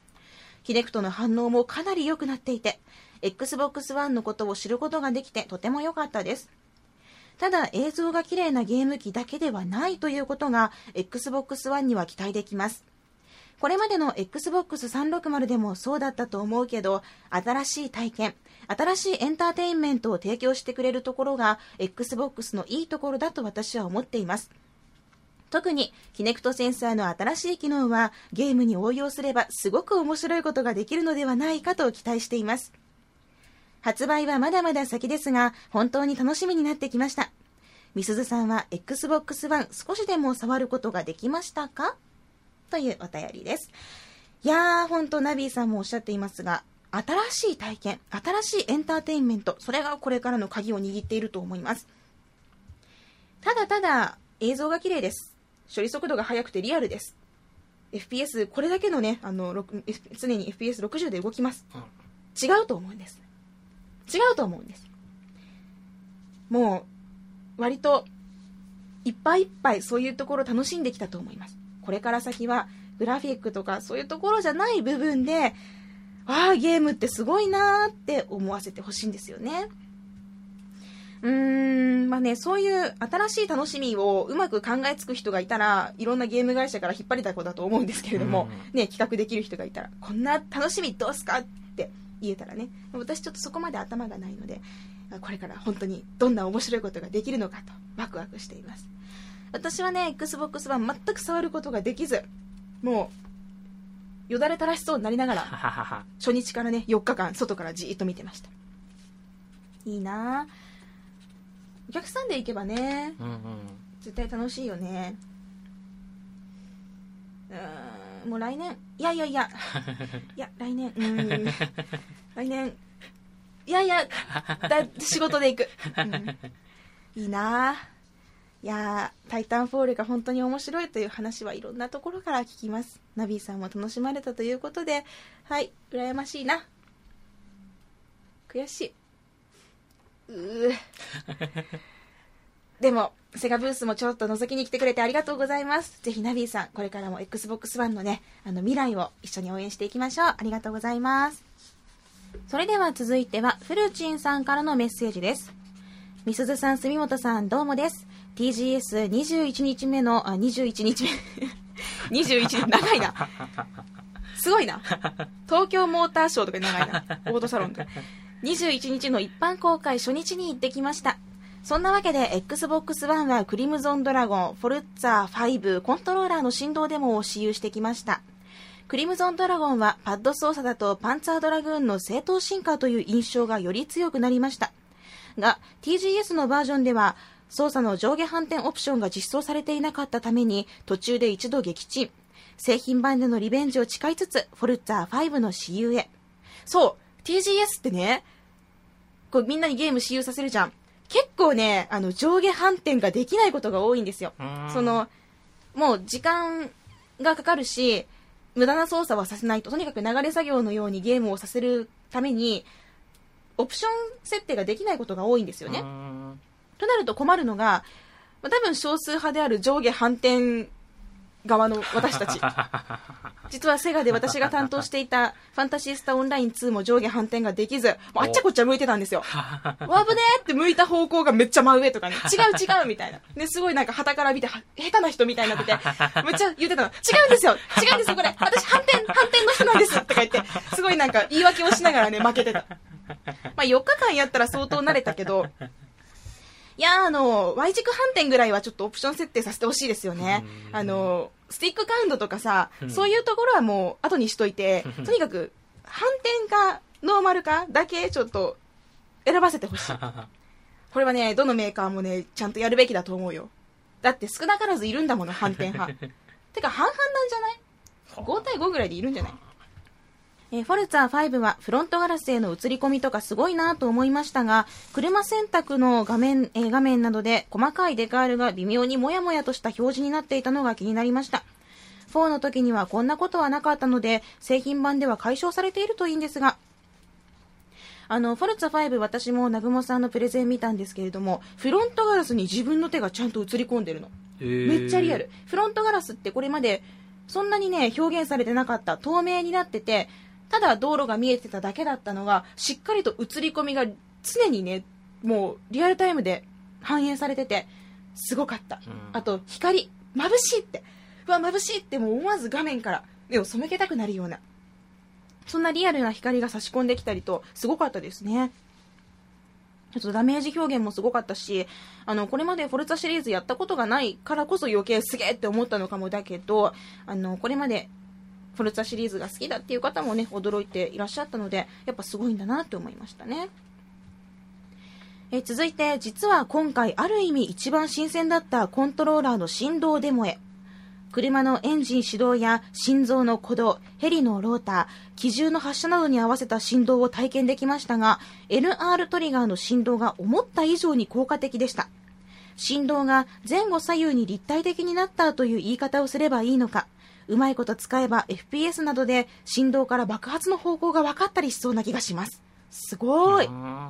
ヒネクトの反応もかなり良くなっていて、Xbox One のことを知ることができてとても良かったです。ただ映像が綺麗なゲーム機だけではないということが Xbox One には期待できます。これまでの Xbox360 でもそうだったと思うけど、新しい体験、新しいエンターテインメントを提供してくれるところが Xbox のいいところだと私は思っています。特に、キネクトセンサーの新しい機能はゲームに応用すればすごく面白いことができるのではないかと期待しています。発売はまだまだ先ですが、本当に楽しみになってきました。みすずさんは XBOX1 少しでも触ることができましたか？というお便りです。いやー、ほんとナビーさんもおっしゃっていますが、新しい体験、新しいエンターテインメント、それがこれからの鍵を握っていると思います。ただただ映像が綺麗です。処理速度が速くてリアルです。FPS、これだけのね、あの、常に FPS60 で動きます。違うと思うんです。違うと思うんです。もう、割と、いっぱいいっぱいそういうところ楽しんできたと思います。これから先はグラフィックとかそういうところじゃない部分で、ああ、ゲームってすごいなーって思わせてほしいんですよね。うーん、まあね、そういう新しい楽しみをうまく考えつく人がいたら、いろんなゲーム会社から引っ張りたい子だと思うんですけれども、ね、企画できる人がいたら、こんな楽しみどうすかって言えたらね、私ちょっとそこまで頭がないので、これから本当にどんな面白いことができるのかとワクワクしています。私はね、Xbox One 全く触ることができず、もう、よだれ垂らしそうになりながら、初日からね、4日間、外からじーっと見てました。いいなお客さんで行けばね、うんうん、絶対楽しいよね。うん、もう来年、いやいやいや、いや、来年、うん、来年、いやいや、だ仕事で行く。うん、いいないやー、タイタンフォールが本当に面白いという話はいろんなところから聞きます。ナビーさんも楽しまれたということで、はい、羨ましいな。悔しい。うー。でも、セガブースもちょっと覗きに来てくれてありがとうございます。ぜひナビーさん、これからも Xbox One のね、あの未来を一緒に応援していきましょう。ありがとうございます。それでは続いては、フルチンさんからのメッセージです。みすずさん、住本さん、どうもです。TGS21 日目の、あ、21日目。21日、長いな。すごいな。東京モーターショーとか長いな。オートサロンで。21日の一般公開初日に行ってきました。そんなわけで Xbox One はクリムゾンドラゴン、フォルッツァ5コントローラーの振動デモを使用してきました。クリムゾンドラゴンはパッド操作だとパンツァードラグーンの正当進化という印象がより強くなりました。が、TGS のバージョンでは操作の上下反転オプションが実装されていなかったために途中で一度撃沈。製品版でのリベンジを誓いつつ、フォルッツァ5の私有へ。そう、TGS ってね、こうみんなにゲーム私有させるじゃん。結構ね、あの、上下反転ができないことが多いんですよその、もう時間がかかるし、無駄な操作はさせないと、とにかく流れ作業のようにゲームをさせるために、オプション設定ができないことが多いんですよね。となると困るのが、まあ、多分少数派である上下反転側の私たち。実はセガで私が担当していたファンタシースタオンライン2も上下反転ができず、あっちゃこっちゃ向いてたんですよ。ワーブねーって向いた方向がめっちゃ真上とかね、違う違うみたいな。ね、すごいなんか旗から見ては下手な人みたいになってて、めっちゃ言ってたの。違うんですよ違うんですよこれ私反転、反転の人なんですとか言って、すごいなんか言い訳をしながらね、負けてた。まあ4日間やったら相当慣れたけど、いやーあの、Y 軸反転ぐらいはちょっとオプション設定させてほしいですよね。うんあの、スティックカウントとかさう、んそういうところはもう後にしといて、とにかく反転かノーマルかだけちょっと選ばせてほしい。これはね、どのメーカーもね、ちゃんとやるべきだと思うよ。だって少なからずいるんだもの、反転派。てか半々なんじゃない ?5 対5ぐらいでいるんじゃない？えーフォルツァー5はフロントガラスへの映り込みとかすごいなと思いましたが、車選択の画面、えー画面などで細かいデカールが微妙にもやもやとした表示になっていたのが気になりました。4の時にはこんなことはなかったので、製品版では解消されているといいんですが、あの、フォルツァ5私も南雲さんのプレゼン見たんですけれども、フロントガラスに自分の手がちゃんと映り込んでるの。めっちゃリアル。フロントガラスってこれまでそんなにね、表現されてなかった。透明になってて、ただ道路が見えてただけだったのが、しっかりと映り込みが常にね、もうリアルタイムで反映されてて、すごかった。うんあと、光、眩しいって。うわ、眩しいってもう思わず画面から目を背けたくなるような。そんなリアルな光が差し込んできたりと、すごかったですね。ちょっとダメージ表現もすごかったし、あの、これまでフォルツァシリーズやったことがないからこそ余計すげえって思ったのかもだけど、あの、これまでフォルツァシリーズが好きだっていう方もね、驚いていらっしゃったので、やっぱすごいんだなって思いましたね。え続いて、実は今回ある意味一番新鮮だったコントローラーの振動デモへ。車のエンジン始動や心臓の鼓動、ヘリのローター、機銃の発射などに合わせた振動を体験できましたが、NR トリガーの振動が思った以上に効果的でした。振動が前後左右に立体的になったという言い方をすればいいのか、うまいこと使えば FPS などで振動から爆発の方向が分かったりしそうな気がします。すごい。うん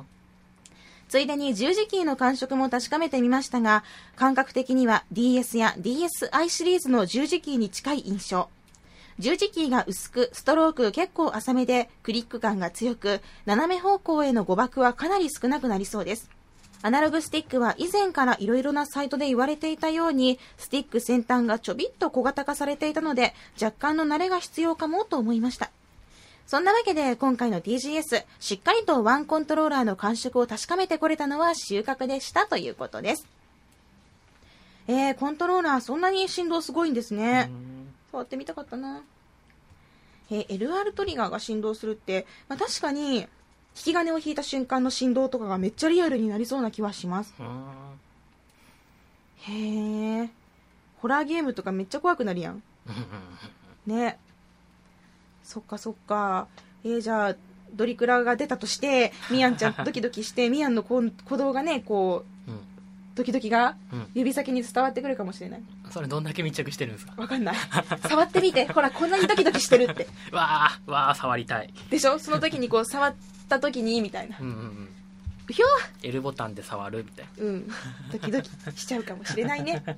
ついでに十字キーの感触も確かめてみましたが、感覚的には DS や DSi シリーズの十字キーに近い印象。十字キーが薄く、ストローク結構浅めで、クリック感が強く、斜め方向への誤爆はかなり少なくなりそうです。アナログスティックは以前から色々なサイトで言われていたように、スティック先端がちょびっと小型化されていたので、若干の慣れが必要かもと思いました。そんなわけで今回の TGS、しっかりとワンコントローラーの感触を確かめてこれたのは収穫でしたということです。えー、コントローラーそんなに振動すごいんですね。触ってみたかったな。えー LR トリガーが振動するって、まあ、確かに、引き金を引いた瞬間の振動とかがめっちゃリアルになりそうな気はします。うんへえ。ホラーゲームとかめっちゃ怖くなるやん。ね。そっかそっか。えー、じゃあ、ドリクラが出たとして、ミヤンちゃん ドキドキして、ミヤンの鼓動がね、こう、うんドキドキがうん指先に伝わってくるかもしれない。それどんだけ密着してるんですか？わかんない。触ってみて。ほら、こんなにドキドキしてるって。わあわあ触りたいでしょ？その時にこう触っった時にみたいな。うんうんうん。うひょ L ボタンで触るみたいな。うん。ドキドキしちゃうかもしれないね。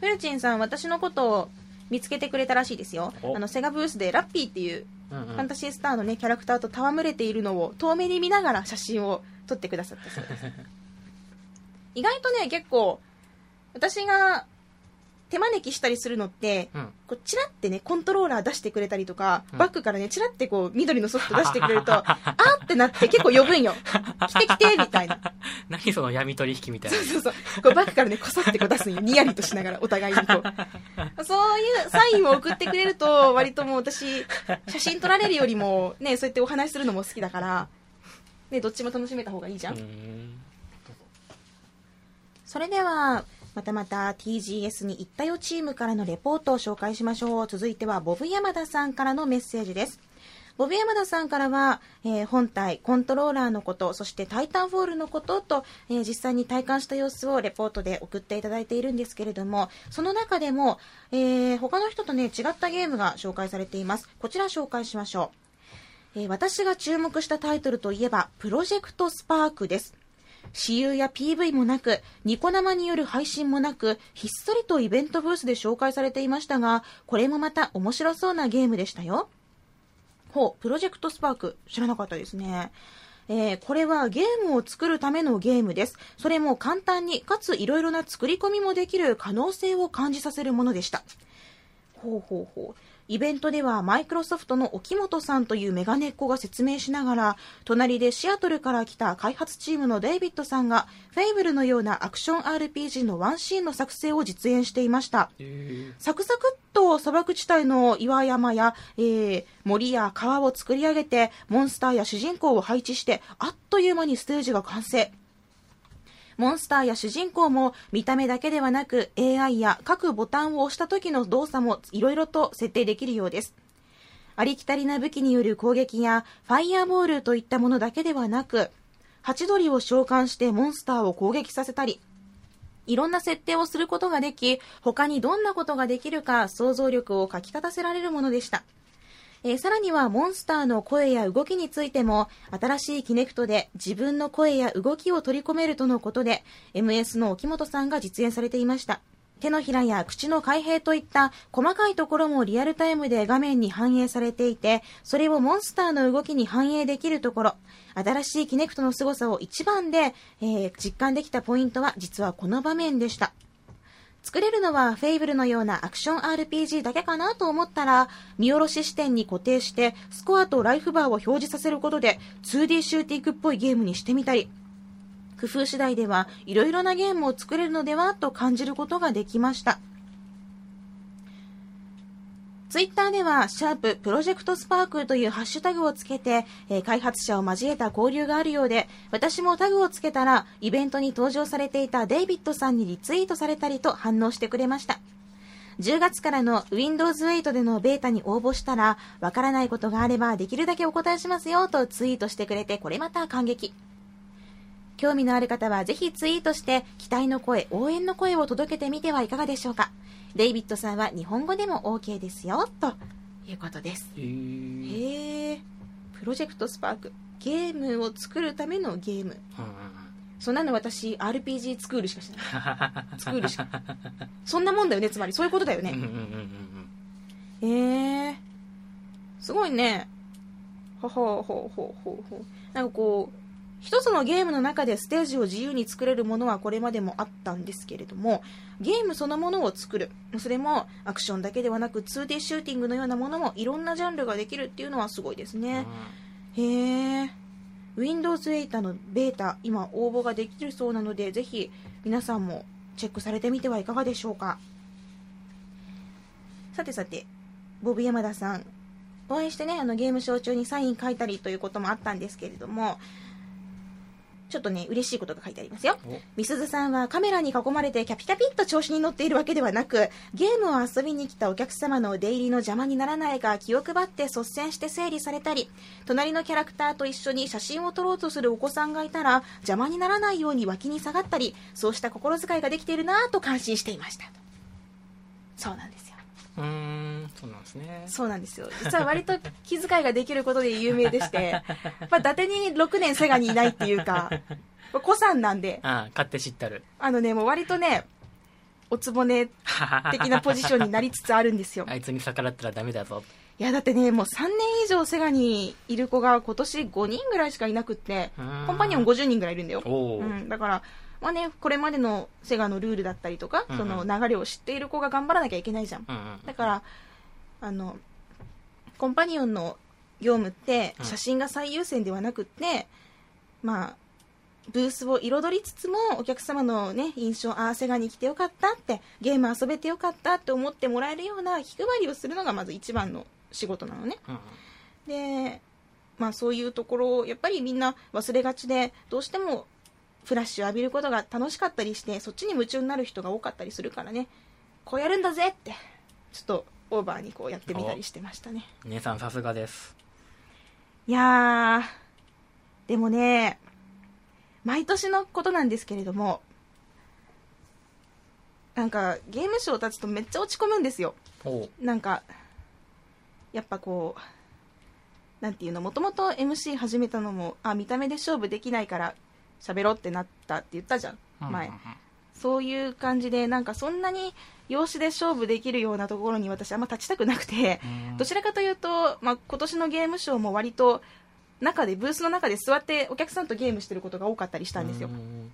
フェルチンさん私のことを見つけてくれたらしいですよ。お。あのセガブースでラッピーっていううんうん。ファンタシースターのねキャラクターと戯れているのを遠目に見ながら写真を撮ってくださったそうです。意外とね結構私が手招きしたりするのってうん。こうチラってねコントローラー出してくれたりとか、うん。バッグからねチラってこう緑のソフト出してくれると あーってなって結構呼ぶんよ。来て来てみたいな。何その闇取引みたいな。そうそうそう。こうバッグからねこそってこう出すんよ。ニヤリとしながらお互いにこう。そういうサインを送ってくれると割ともう私写真撮られるよりもねそうやってお話しするのも好きだからねどっちも楽しめた方がいいじゃん。それではまたまた TGS に行ったよチームからのレポートを紹介しましょう続いてはボブ山田さんからのメッセージですボブ山田さんからは、えー本体、コントローラーのこと、そしてタイタンフォールのことと、えー実際に体感した様子をレポートで送っていただいているんですけれども、その中でも、えー他の人とね、違ったゲームが紹介されています。こちら紹介しましょう。え私が注目したタイトルといえば、プロジェクトスパークです。私有や PV もなく、ニコ生による配信もなく、ひっそりとイベントブースで紹介されていましたが、これもまた面白そうなゲームでしたよ。ほう、プロジェクトスパーク、知らなかったですね。えーこれはゲームを作るためのゲームです。それも簡単に、かついろいろな作り込みもできる可能性を感じさせるものでした。ほうほうほう。イベントではマイクロソフトの沖本さんというメガネっ子が説明しながら、隣でシアトルから来た開発チームのデイビッドさんが、フェイブルのようなアクション RPG のワンシーンの作成を実演していました。サクサクっと砂漠地帯の岩山や、えー森や川を作り上げて、モンスターや主人公を配置して、あっという間にステージが完成。モンスターや主人公も見た目だけではなく AI や各ボタンを押した時の動作もいろいろと設定できるようです。ありきたりな武器による攻撃やファイヤーボールといったものだけではなく、ハチドリを召喚してモンスターを攻撃させたり、いろんな設定をすることができ、他にどんなことができるか想像力をかき立たせられるものでした。えーさらにはモンスターの声や動きについても新しいキネクトで自分の声や動きを取り込めるとのことで MS の沖本さんが実演されていました。手のひらや口の開閉といった細かいところもリアルタイムで画面に反映されていてそれをモンスターの動きに反映できるところ新しいキネクトの凄さを一番で、えー実感できたポイントは実はこの場面でした。作れるのはフェイブルのようなアクション RPG だけかなと思ったら、見下ろし視点に固定して、スコアとライフバーを表示させることで、2D シューティングっぽいゲームにしてみたり、工夫次第ではいろいろなゲームを作れるのではと感じることができました。ツイッターでは、シャーププロジェクトスパークというハッシュタグをつけて、えー開発者を交えた交流があるようで、私もタグをつけたら、イベントに登場されていたデイビッドさんにリツイートされたりと反応してくれました。10月からの Windows 8でのベータに応募したら、わからないことがあればできるだけお答えしますよとツイートしてくれて、これまた感激。興味のある方はぜひツイートして期待の声、応援の声を届けてみてはいかがでしょうか。デイビッドさんは日本語でも OK ですよ、ということです。へえ、プロジェクトスパーク。ゲームを作るためのゲーム。そんなの私、RPG スクールしかしない。スクールしか。そんなもんだよね、つまり。そういうことだよねへえすごいね。ほほうほうほうほうほう。なんかこう、一つのゲームの中でステージを自由に作れるものはこれまでもあったんですけれども、ゲームそのものを作る。それもアクションだけではなく 2D シューティングのようなものもいろんなジャンルができるっていうのはすごいですうんね。へえ。Windows 8のベータ、今応募ができるそうなので、ぜひ皆さんもチェックされてみてはいかがでしょうか。さてさて、ボブ山田さん、お会いしてね、あのゲームショー中にサイン書いたりということもあったんですけれども、ちょっとね、嬉しいことが書いてありますよ。おみすずさんはカメラに囲まれてキャピキャピッと調子に乗っているわけではなく、ゲームを遊びに来たお客様の出入りの邪魔にならないか気を配って率先して整理されたり、隣のキャラクターと一緒に写真を撮ろうとするお子さんがいたら、邪魔にならないように脇に下がったり、そうした心遣いができているなぁと感心していました。そうなんですよ。うーんそうなんですねそうなんですよ。実は割と気遣いができることで有名でして、やっぱ伊達に6年セガにいないっていうか、子さんなんで、ああ勝手知ったるあのね、もう割とね、おつぼね的なポジションになりつつあるんですよ。あいつに逆らったらダメだぞいや、だってね、もう3年以上セガにいる子が今年5人ぐらいしかいなくって、コンパニオン50人ぐらいいるんだよ。う。ん、だから、まあね、これまでのセガのルールだったりとか、うんうん。その流れを知っている子が頑張らなきゃいけないじゃん。うんうんだから、あの、コンパニオンの業務ってうん。写真が最優先ではなくって、まあ、ブースを彩りつつもお客様のね、印象、ああ、セガに来てよかったって、ゲーム遊べてよかったって思ってもらえるような気配りをするのがまず一番の仕事なのね。うんで、まあそういうところをやっぱりみんな忘れがちで、どうしてもフラッシュ浴びることが楽しかったりして、そっちに夢中になる人が多かったりするからね、こうやるんだぜって、ちょっとオーバーにこうやってみたりしてましたね。姉さんさすがですいやー、でもね、毎年のことなんですけれども、なんかゲームショー立つとめっちゃ落ち込むんですよ。なんか、やっぱこう、なんていうの、もともと MC 始めたのも、あ、見た目で勝負できないから喋ろうってなったって言ったじゃん、前。そういう感じで、なんかそんなに容姿で勝負できるようなところに私あんま立ちたくなくて、うんどちらかというと、まあ、今年のゲームショーも割と、中で、ブースの中で座ってお客さんとゲームしてることが多かったりしたんですよう。ん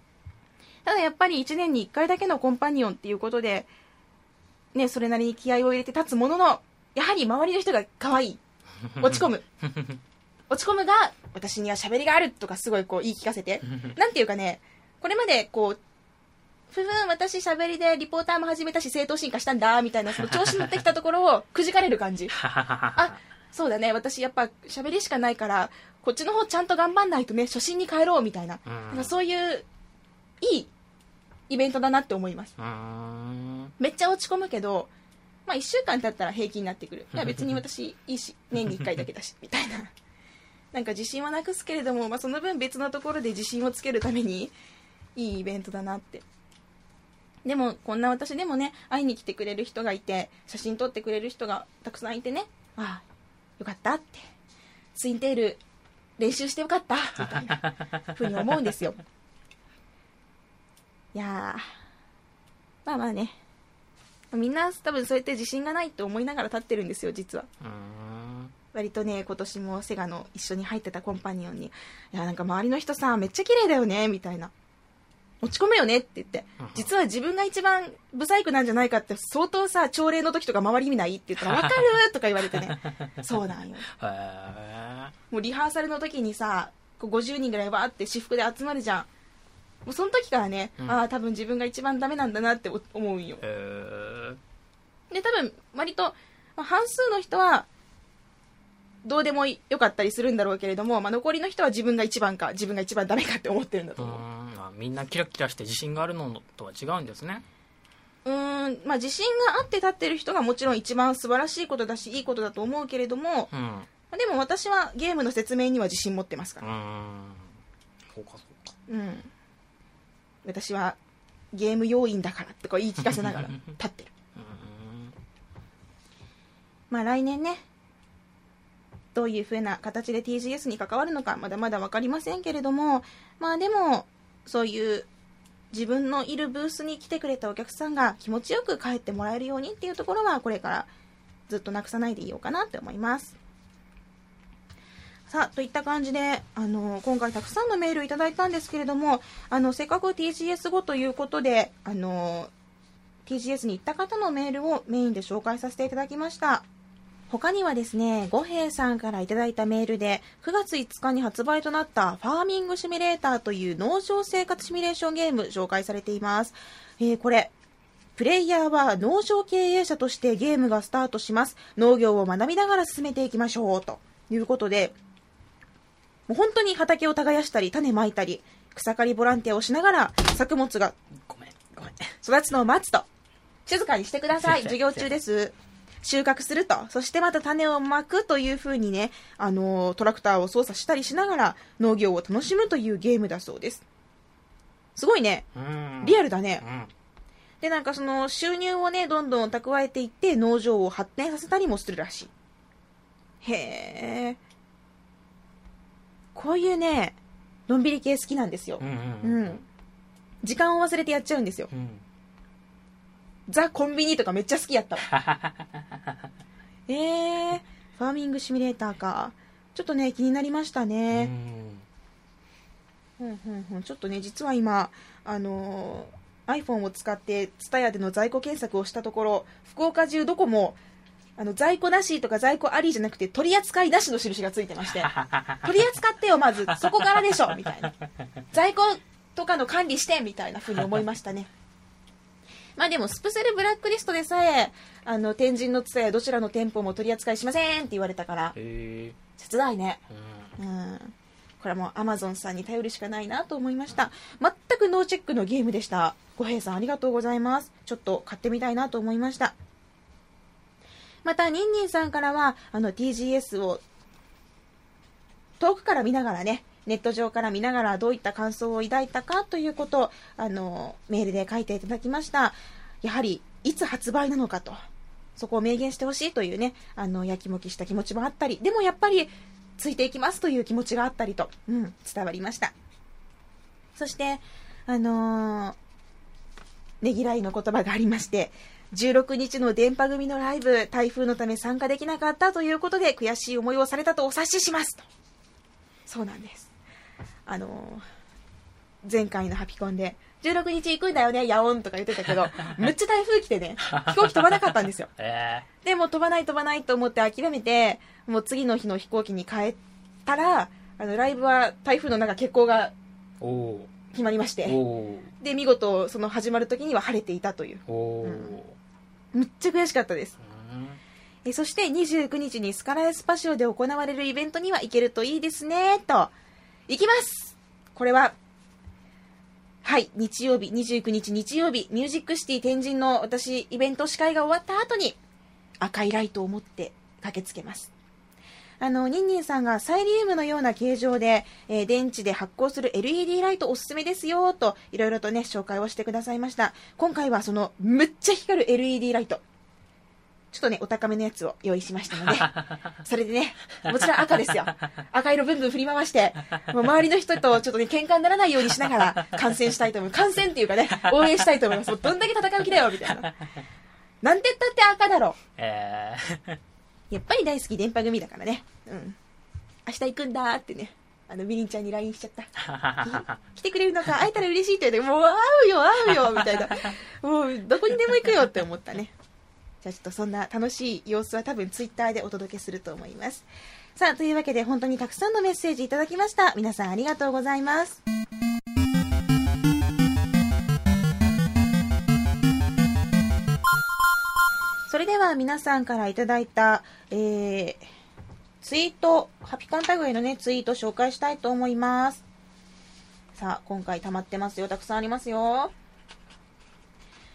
ただやっぱり1年に1回だけのコンパニオンっていうことで、ね、それなりに気合を入れて立つものの、やはり周りの人が可愛い。落ち込む。落ち込むが、私には喋りがあるとかすごいこう言い聞かせて。なんていうかね、これまでこう、ふふん、私喋りでリポーターも始めたし正当進化したんだ、みたいなその調子乗ってきたところをくじかれる感じ。あ、そうだね、私やっぱ喋りしかないから、こっちの方ちゃんと頑張んないとね、初心に帰ろうみたいな。うんそういう、いいイベントだなって思います。めっちゃ落ち込むけど、まあ1週間経ったら平気になってくる。いや別に私いいし、年に1回だけだし、みたいな。なんか自信はなくすけれども、まあその分別のところで自信をつけるために、いいイベントだなって。でも、こんな私でもね、会いに来てくれる人がいて、写真撮ってくれる人がたくさんいてね、ああ、よかったって。ツインテール練習してよかった、みたいなふうに思うんですよ。いやー、まあまあね。みんな多分そうやって自信がないって思いながら立ってるんですよ、実は。割とね、今年もセガの一緒に入ってたコンパニオンに、いや、なんか周りの人さ、めっちゃ綺麗だよね、みたいな。落ち込むよねって言ってうん、実は自分が一番ブサイクなんじゃないかって相当さ、朝礼の時とか周り見ないって言ったら、わかるとか言われてね。そうなんよ。もうリハーサルの時にさ、こう50人ぐらいわーって私服で集まるじゃん。もうその時からね、うんああ、多分自分が一番ダメなんだなって思うんよ。へーで、多分、割と、まあ、半数の人は、どうでもよかったりするんだろうけれども、まあ、残りの人は自分が一番か、自分が一番ダメかって思ってるんだと思う。んあみんなキラキラして自信があるのとは違うんですねうーん、まあ、自信があって立ってる人がもちろん一番素晴らしいことだし、いいことだと思うけれども、うんでも私はゲームの説明には自信持ってますから。うーんそうかそうかうん。私はゲーム要員だからってこう言い聞かせながら立ってる。まあ来年ね、どういう風な形で TGS に関わるのかまだまだ分かりませんけれども、まあでも、そういう自分のいるブースに来てくれたお客さんが気持ちよく帰ってもらえるようにっていうところはこれからずっとなくさないでいようかなって思います。さあ、といった感じで、あの、今回たくさんのメールいただいたんですけれども、あの、せっかく TGS 後ということで、あの、TGS に行った方のメールをメインで紹介させていただきました。他にはですね、五平さんからいただいたメールで、9月5日に発売となったファーミングシミュレーターという農場生活シミュレーションゲーム紹介されています。えーこれ、プレイヤーは農場経営者としてゲームがスタートします。農業を学びながら進めていきましょう。ということで、もう本当に畑を耕したり、種まいたり、草刈りボランティアをしながら、作物がごめんごめん育つのを待つと。静かにしてください。授業中です。収穫すると。そしてまた種をまくという風にね、あのートラクターを操作したりしながら農業を楽しむというゲームだそうです。すごいね。リアルだねう。んで、なんかその収入をね、どんどん蓄えていって農場を発展させたりもするらしい。へえ。こういうね、のんびり系好きなんですよう。んううんん。時間を忘れてやっちゃうんですよ。うんザ・コンビニとかめっちゃ好きやったわ。えー、ファーミングシミュレーターか。ちょっとね、気になりましたうね。んふんふんふんちょっとね、実は今、あのー iPhone を使って、TSUTAYA での在庫検索をしたところ、福岡中どこも、あの、在庫なしとか在庫ありじゃなくて、取り扱いなしの印がついてまして、取り扱ってよ、まず、そこからでしょ、みたいな。在庫とかの管理して、みたいな風に思いましたね。まあでも、スプセルブラックリストでさえ、あの、天神の TSUTAYA どちらの店舗も取り扱いしませんって言われたから、へ切ないね。えうん。うん。これはもう Amazon さんに頼るしかないなと思いました。全くノーチェックのゲームでした。小平さんありがとうございます。ちょっと買ってみたいなと思いましたまたニンニンさんからはあの TGS を遠くから見ながらねネット上から見ながらどういった感想を抱いたかということをあのメールで書いていただきました。やはりいつ発売なのかとそこを明言してほしいというねあのやきもきした気持ちもあったりでもやっぱりついていきますという気持ちがあったりと、うん、伝わりました。そしてあのーねぎらいの言葉がありまして16日の電波組のライブ台風のため参加できなかったということで悔しい思いをされたとお察しします。とそうなんです。あのー前回のハピコンで16日行くんだよねヤオンとか言ってたけど むっちゃ台風来てね飛行機飛ばなかったんですよ。えでも飛ばない飛ばないと思って諦めてもう次の日の飛行機に帰ったらあのライブは台風の中欠航が決まりましー。てで見事その始まる時には晴れていたという。うんむっちゃ悔しかったです。うん。えそして29日にスカラエスパシオで行われるイベントには行けるといいですねと。行きます。これははい日曜日29日日曜日ミュージックシティ天神の私イベント司会が終わった後に赤いライトを持って駆けつけますあのニンニンさんがサイリウムのような形状で、えー電池で発光する LED ライトおすすめですよといろいろとね紹介をしてくださいました今回はそのむっちゃ光る LED ライトちょっとね、お高めのやつを用意しましたので、それでね、もちろん赤ですよ。赤色ブンブン振り回して、もう周りの人とちょっとね、喧嘩にならないようにしながら観戦したいと思います。観戦っていうかね、応援したいと思います。もうどんだけ戦う気だよ、みたいな。なんて言ったって赤だろ。えー、やっぱり大好き電波組だからね。うん。明日行くんだってね、あの、ミリンちゃんに LINE しちゃった。来てくれるのか？会えたら嬉しいって言って、もう会うよ、会うよ、みたいな。もう、どこにでも行くよって思ったね。じゃあちょっとそんな楽しい様子は多分ツイッターでお届けすると思います。さあ、というわけで本当にたくさんのメッセージいただきました。皆さんありがとうございます。それでは皆さんからいただいた、えー、ツイート、ハピカンタグへのね、ツイート紹介したいと思います。さあ、今回溜まってますよ。たくさんありますよ。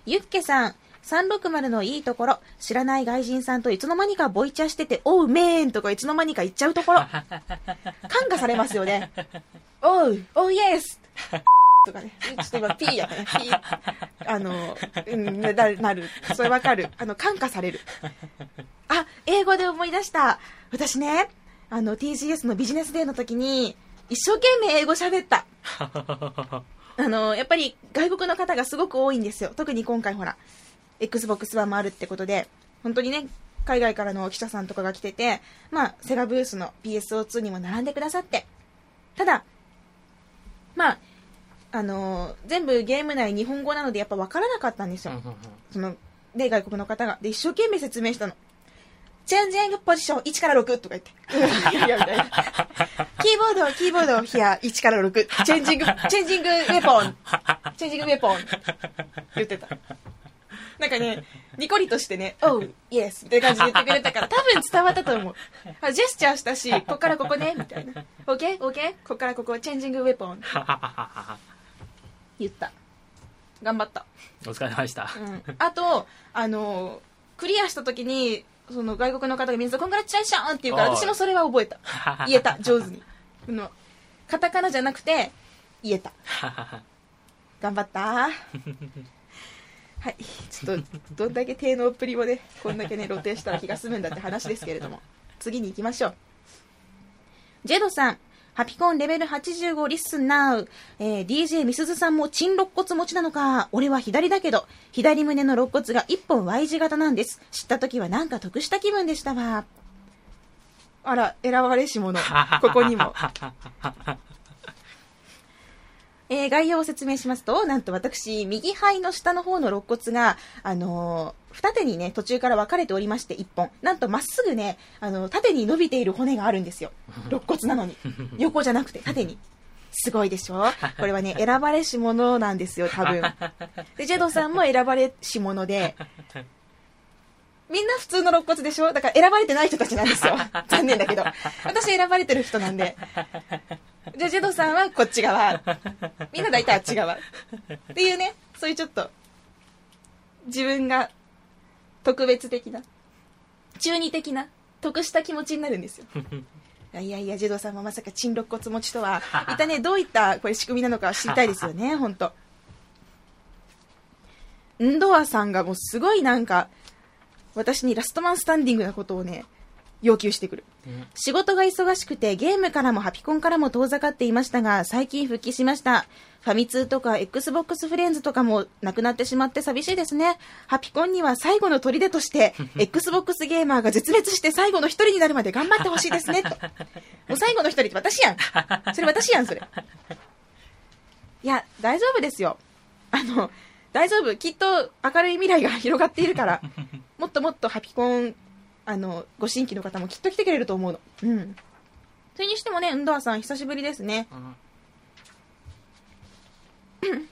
ゆっけさん、360のいいところ、知らない外人さんといつの間にかボイチャしてて、おう、めーんとかいつの間にか言っちゃうところ。感化されますよね。おう、おう、イエスとかね。ちょっと今、ピーやったね。ピー。あの、うん、ななる。それわかる。あの、感化される。あ、英語で思い出した。私ね、あの、TGS のビジネスデーの時に、一生懸命英語喋った。あの、やっぱり外国の方がすごく多いんですよ。特に今回ほら、Xbox One もあるってことで、本当にね、海外からの記者さんとかが来てて、まあ、セガブースの PSO2 にも並んでくださって、ただ、まあ、あの全部ゲーム内日本語なのでやっぱ分からなかったんですよ。その、で、外国の方が。で、一生懸命説明したの。チェンジングポジション1から6とか言って。いやいやみたいな。キーボード、キーボード、ヒア1から6。チェンジング、チェンジングウェポン。チェンジングウェポン。言ってた。なんかね、ニコリとしてね、おう、イエスって感じで言ってくれたから、多分伝わったと思う。あジェスチャーしたし、こっからここね、みたいな。オッケーオッケーこっからここ、チェンジングウェポン。言った。頑張った。お疲れ様でした。うん、あと、あの、クリアした時に、その外国の方がみんな、コングラチュレーションって言うから、私もそれは覚えた。言えた、上手に。あのカタカナじゃなくて、言えた。頑張った。はい、ちょっとどんだけ低能っぷりをねこんだけね露呈したら気が済むんだって話ですけれども次に行きましょうジェドさんハピコンレベル85リスンナウ。えー、DJ みすずさんもチン肋骨持ちなのか。俺は左だけど、左胸の肋骨が1本 Y 字型なんです。知った時はなんか得した気分でしたわ。あら、選ばれし者。ここにも。えー、概要を説明しますと、なんと私、右肺の下の方の肋骨が、あのー、二手にね、途中から分かれておりまして、一本。なんとまっすぐね、あの、縦に伸びている骨があるんですよ。肋骨なのに。横じゃなくて、縦に。すごいでしょ？これはね、選ばれし者なんですよ、多分。で、ジェドさんも選ばれし者で、みんな普通の肋骨でしょ？だから選ばれてない人たちなんですよ。残念だけど。私選ばれてる人なんで。じゃあ、ジェドさんはこっち側。みんな大体あっち側。っていうね、そういうちょっと、自分が特別的な、中二的な、得した気持ちになるんですよ。いやいや、ジェドさんもまさか珍肋骨持ちとは、一体ね、どういったこれ仕組みなのか知りたいですよね、本当ンドアさんがもうすごいなんか、私にラストマンスタンディングなことをね、要求してくる。仕事が忙しくてゲームからもハピコンからも遠ざかっていましたが、最近復帰しました。ファミ通とか Xbox フレンズとかもなくなってしまって寂しいですね。ハピコンには最後の砦として、Xbox ゲーマーが絶滅して最後の一人になるまで頑張ってほしいですね、と。もう最後の一人って私やん。それ私やん、それ。いや、大丈夫ですよ。あの、大丈夫。きっと明るい未来が広がっているから、もっともっとハピコンあの、ご新規の方もきっと来てくれると思うの。うん。それにしてもね、運動さん久しぶりですね。うん、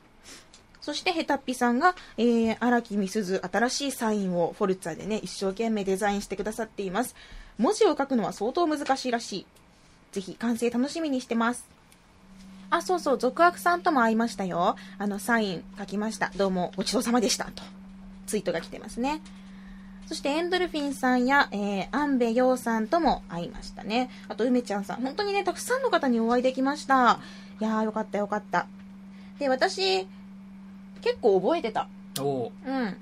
そして、ヘタッピさんが、えー、荒木みすず、新しいサインをフォルツァでね、一生懸命デザインしてくださっています。文字を書くのは相当難しいらしい。ぜひ、完成楽しみにしてます。あ、そうそう、続悪さんとも会いましたよ。あの、サイン書きました。どうも、ごちそうさまでした。と、ツイートが来てますね。そしてエンドルフィンさんや、えー、アンベヨウさんとも会いましたね。あと、梅ちゃんさん。本当にね、たくさんの方にお会いできました。いやー、よかったよかった。で、私、結構覚えてた。おうん。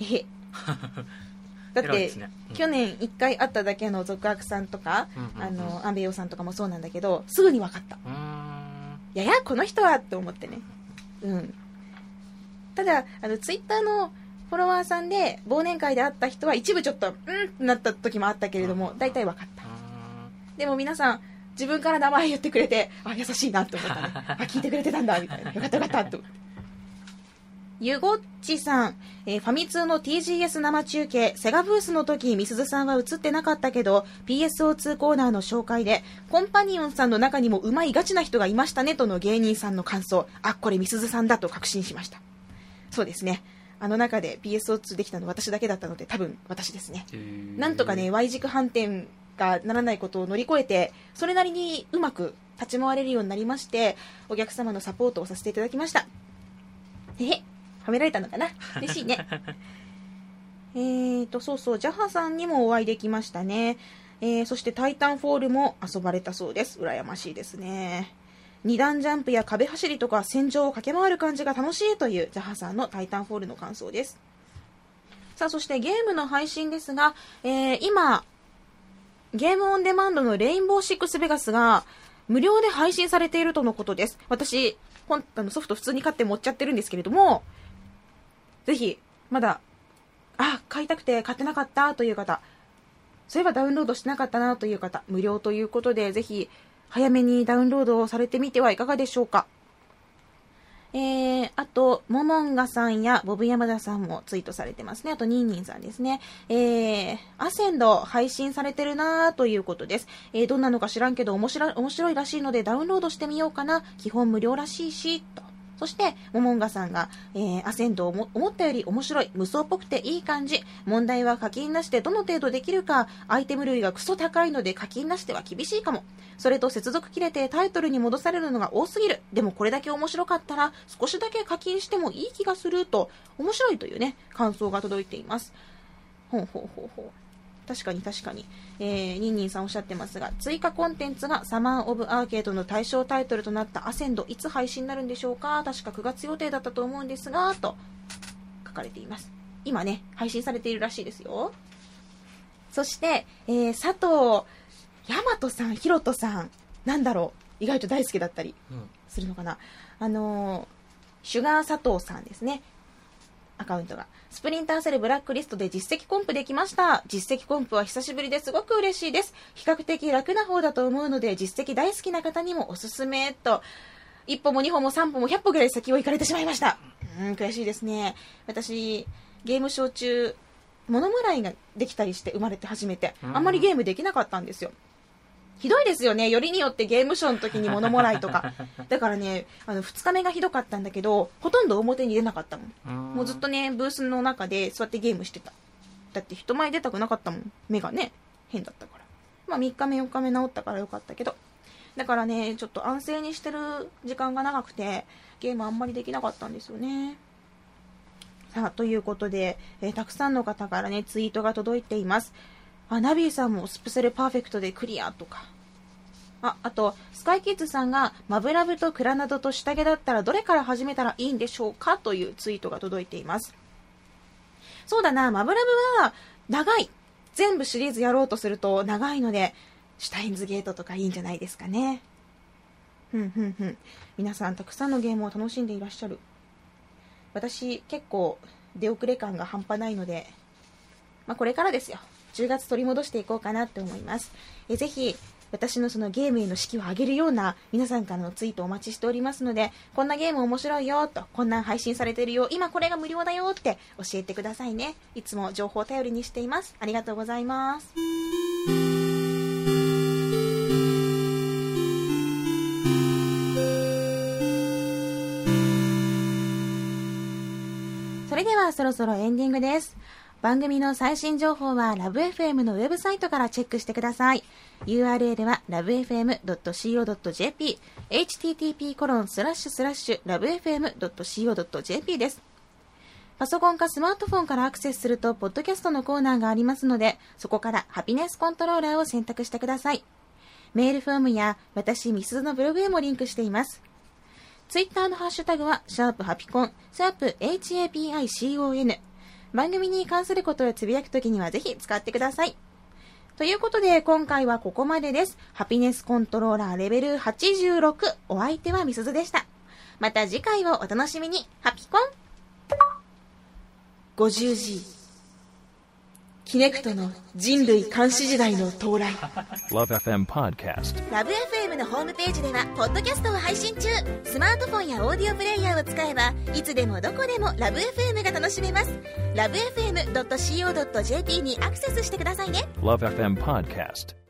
え だって、ねうん、去年1回会っただけの続悪さんとか、うんうんうん、あの、アンベヨウさんとかもそうなんだけど、すぐに分かった。いやいや、この人はって思ってね。うん。ただ、あの、ツイッターのフォロワーさんで忘年会で会った人は一部ちょっとうんってなった時もあったけれども大体分かった。でも皆さん自分から名前言ってくれてあ優しいなって思ったね。あ聞いてくれてたんだみたいな。よかったよかったってゆごっちさん、えー、ファミ通の TGS 生中継、セガブースの時、みすずさんは映ってなかったけど、PSO2 コーナーの紹介で、コンパニオンさんの中にもうまいガチな人がいましたねとの芸人さんの感想、あ、これみすずさんだと確信しました。そうですね。あの中で PSO2 できたの私だけだったので多分私ですね。なんとかね Y 軸反転がならないことを乗り越えてそれなりにうまく立ち回れるようになりましてお客様のサポートをさせていただきました。え褒められたのかな？嬉しいね。えーとそうそうジャハさんにもお会いできましたね。えー、そしてタイタンフォールも遊ばれたそうです。羨ましいですね2段ジャンプや壁走りとか戦場を駆け回る感じが楽しいというジャハさんのタイタンフォールの感想です。さあそしてゲームの配信ですが、えー、今ゲームオンデマンドのレインボーシックスベガスが無料で配信されているとのことです。私本あのソフト普通に買って持っちゃってるんですけれどもぜひまだあ買いたくて買ってなかったという方そういえばダウンロードしてなかったなという方無料ということでぜひ早めにダウンロードをされてみてはいかがでしょうか。えー、あと、モモンガさんやボブ山田さんもツイートされてますね。あと、ニーニンさんですね。えー、アセンド配信されてるなーということです。えー、どんなのか知らんけど面白、面白いらしいのでダウンロードしてみようかな。基本無料らしいし、と。そして、モモンガさんが、えー、アセンドを思ったより面白い、無双っぽくていい感じ。問題は課金なしでどの程度できるか、アイテム類がクソ高いので課金なしでは厳しいかも。それと接続切れてタイトルに戻されるのが多すぎる。でもこれだけ面白かったら、少しだけ課金してもいい気がすると、面白いというね、感想が届いています。ほうほうほうほう。確かに確かに。えー、ニンニンさんおっしゃってますが、追加コンテンツがサマーオブアーケードの対象タイトルとなったアセンド、いつ配信になるんでしょうか？確か9月予定だったと思うんですが、と書かれています。今ね、配信されているらしいですよ。そして、えー、佐藤、大和さん、ひろとさん、なんだろう、意外と大好きだったりうんするのかな？あのーシュガー佐藤さんですね。アカウントが。スプリンターセルブラックリストで実績コンプできました。実績コンプは久しぶりですごく嬉しいです。比較的楽な方だと思うので、実績大好きな方にもおすすめと、一歩も二歩も三歩も百歩ぐらい先を行かれてしまいました。うん、悔しいですね。私、ゲームショー中、物もらいができたりして生まれて初めて、あんまりゲームできなかったんですよ。ひどいですよね。よりによってゲームショーの時に物もらいとか。だからね、あの、二日目がひどかったんだけど、ほとんど表に出なかったもんもうずっとね、ブースの中で座ってゲームしてた。だって人前出たくなかったもん。目がね、変だったから。まあ3日目4日目治ったからよかったけど。だからね、ちょっと安静にしてる時間が長くて、ゲームあんまりできなかったんですよね。さあ、ということで、えーたくさんの方からね、ツイートが届いています。あ、ナビーさんもスプセルパーフェクトでクリアとか。あ、あと、スカイキッズさんが、マブラブとクラナドと下着だったらどれから始めたらいいんでしょうかというツイートが届いています。そうだな、マブラブは長い。全部シリーズやろうとすると長いので、シュタインズゲートとかいいんじゃないですかね。ふんふんふん。皆さんたくさんのゲームを楽しんでいらっしゃる。私、結構出遅れ感が半端ないので、まあ、これからですよ。10月取り戻していこうかなって思います。えぜひ、私のそのゲームへの士気を上げるような皆さんからのツイートお待ちしておりますので、こんなゲーム面白いよと、こんなん配信されてるよ、今これが無料だよって教えてくださいね。いつも情報を頼りにしています。ありがとうございます。それではそろそろエンディングです。番組の最新情報はラブ f m のウェブサイトからチェックしてください。URL は lovefm.co.jp http コロンスラッシュスラッシュ lovefm.co.jp です。パソコンかスマートフォンからアクセスすると、ポッドキャストのコーナーがありますので、そこからハピネスコントローラーを選択してください。メールフォームや私、ミスズのブログへもリンクしています。ツイッターのハッシュタグは、シャープハピコン、シャープ HAPICON。番組に関することをつぶやくときにはぜひ使ってください。ということで、今回はここまでです。ハピネスコントローラーレベル86。お相手はみすずでした。また次回をお楽しみに。ハピコン 50G。キネクトの人類監視時代の到来。Love FM Podcast. ラブ f m のホームページではポッドキャストを配信中スマートフォンやオーディオプレイヤーを使えばいつでもどこでもラブ f m が楽しめますラブ FM.co.jp にアクセスしてくださいね Love FM Podcast.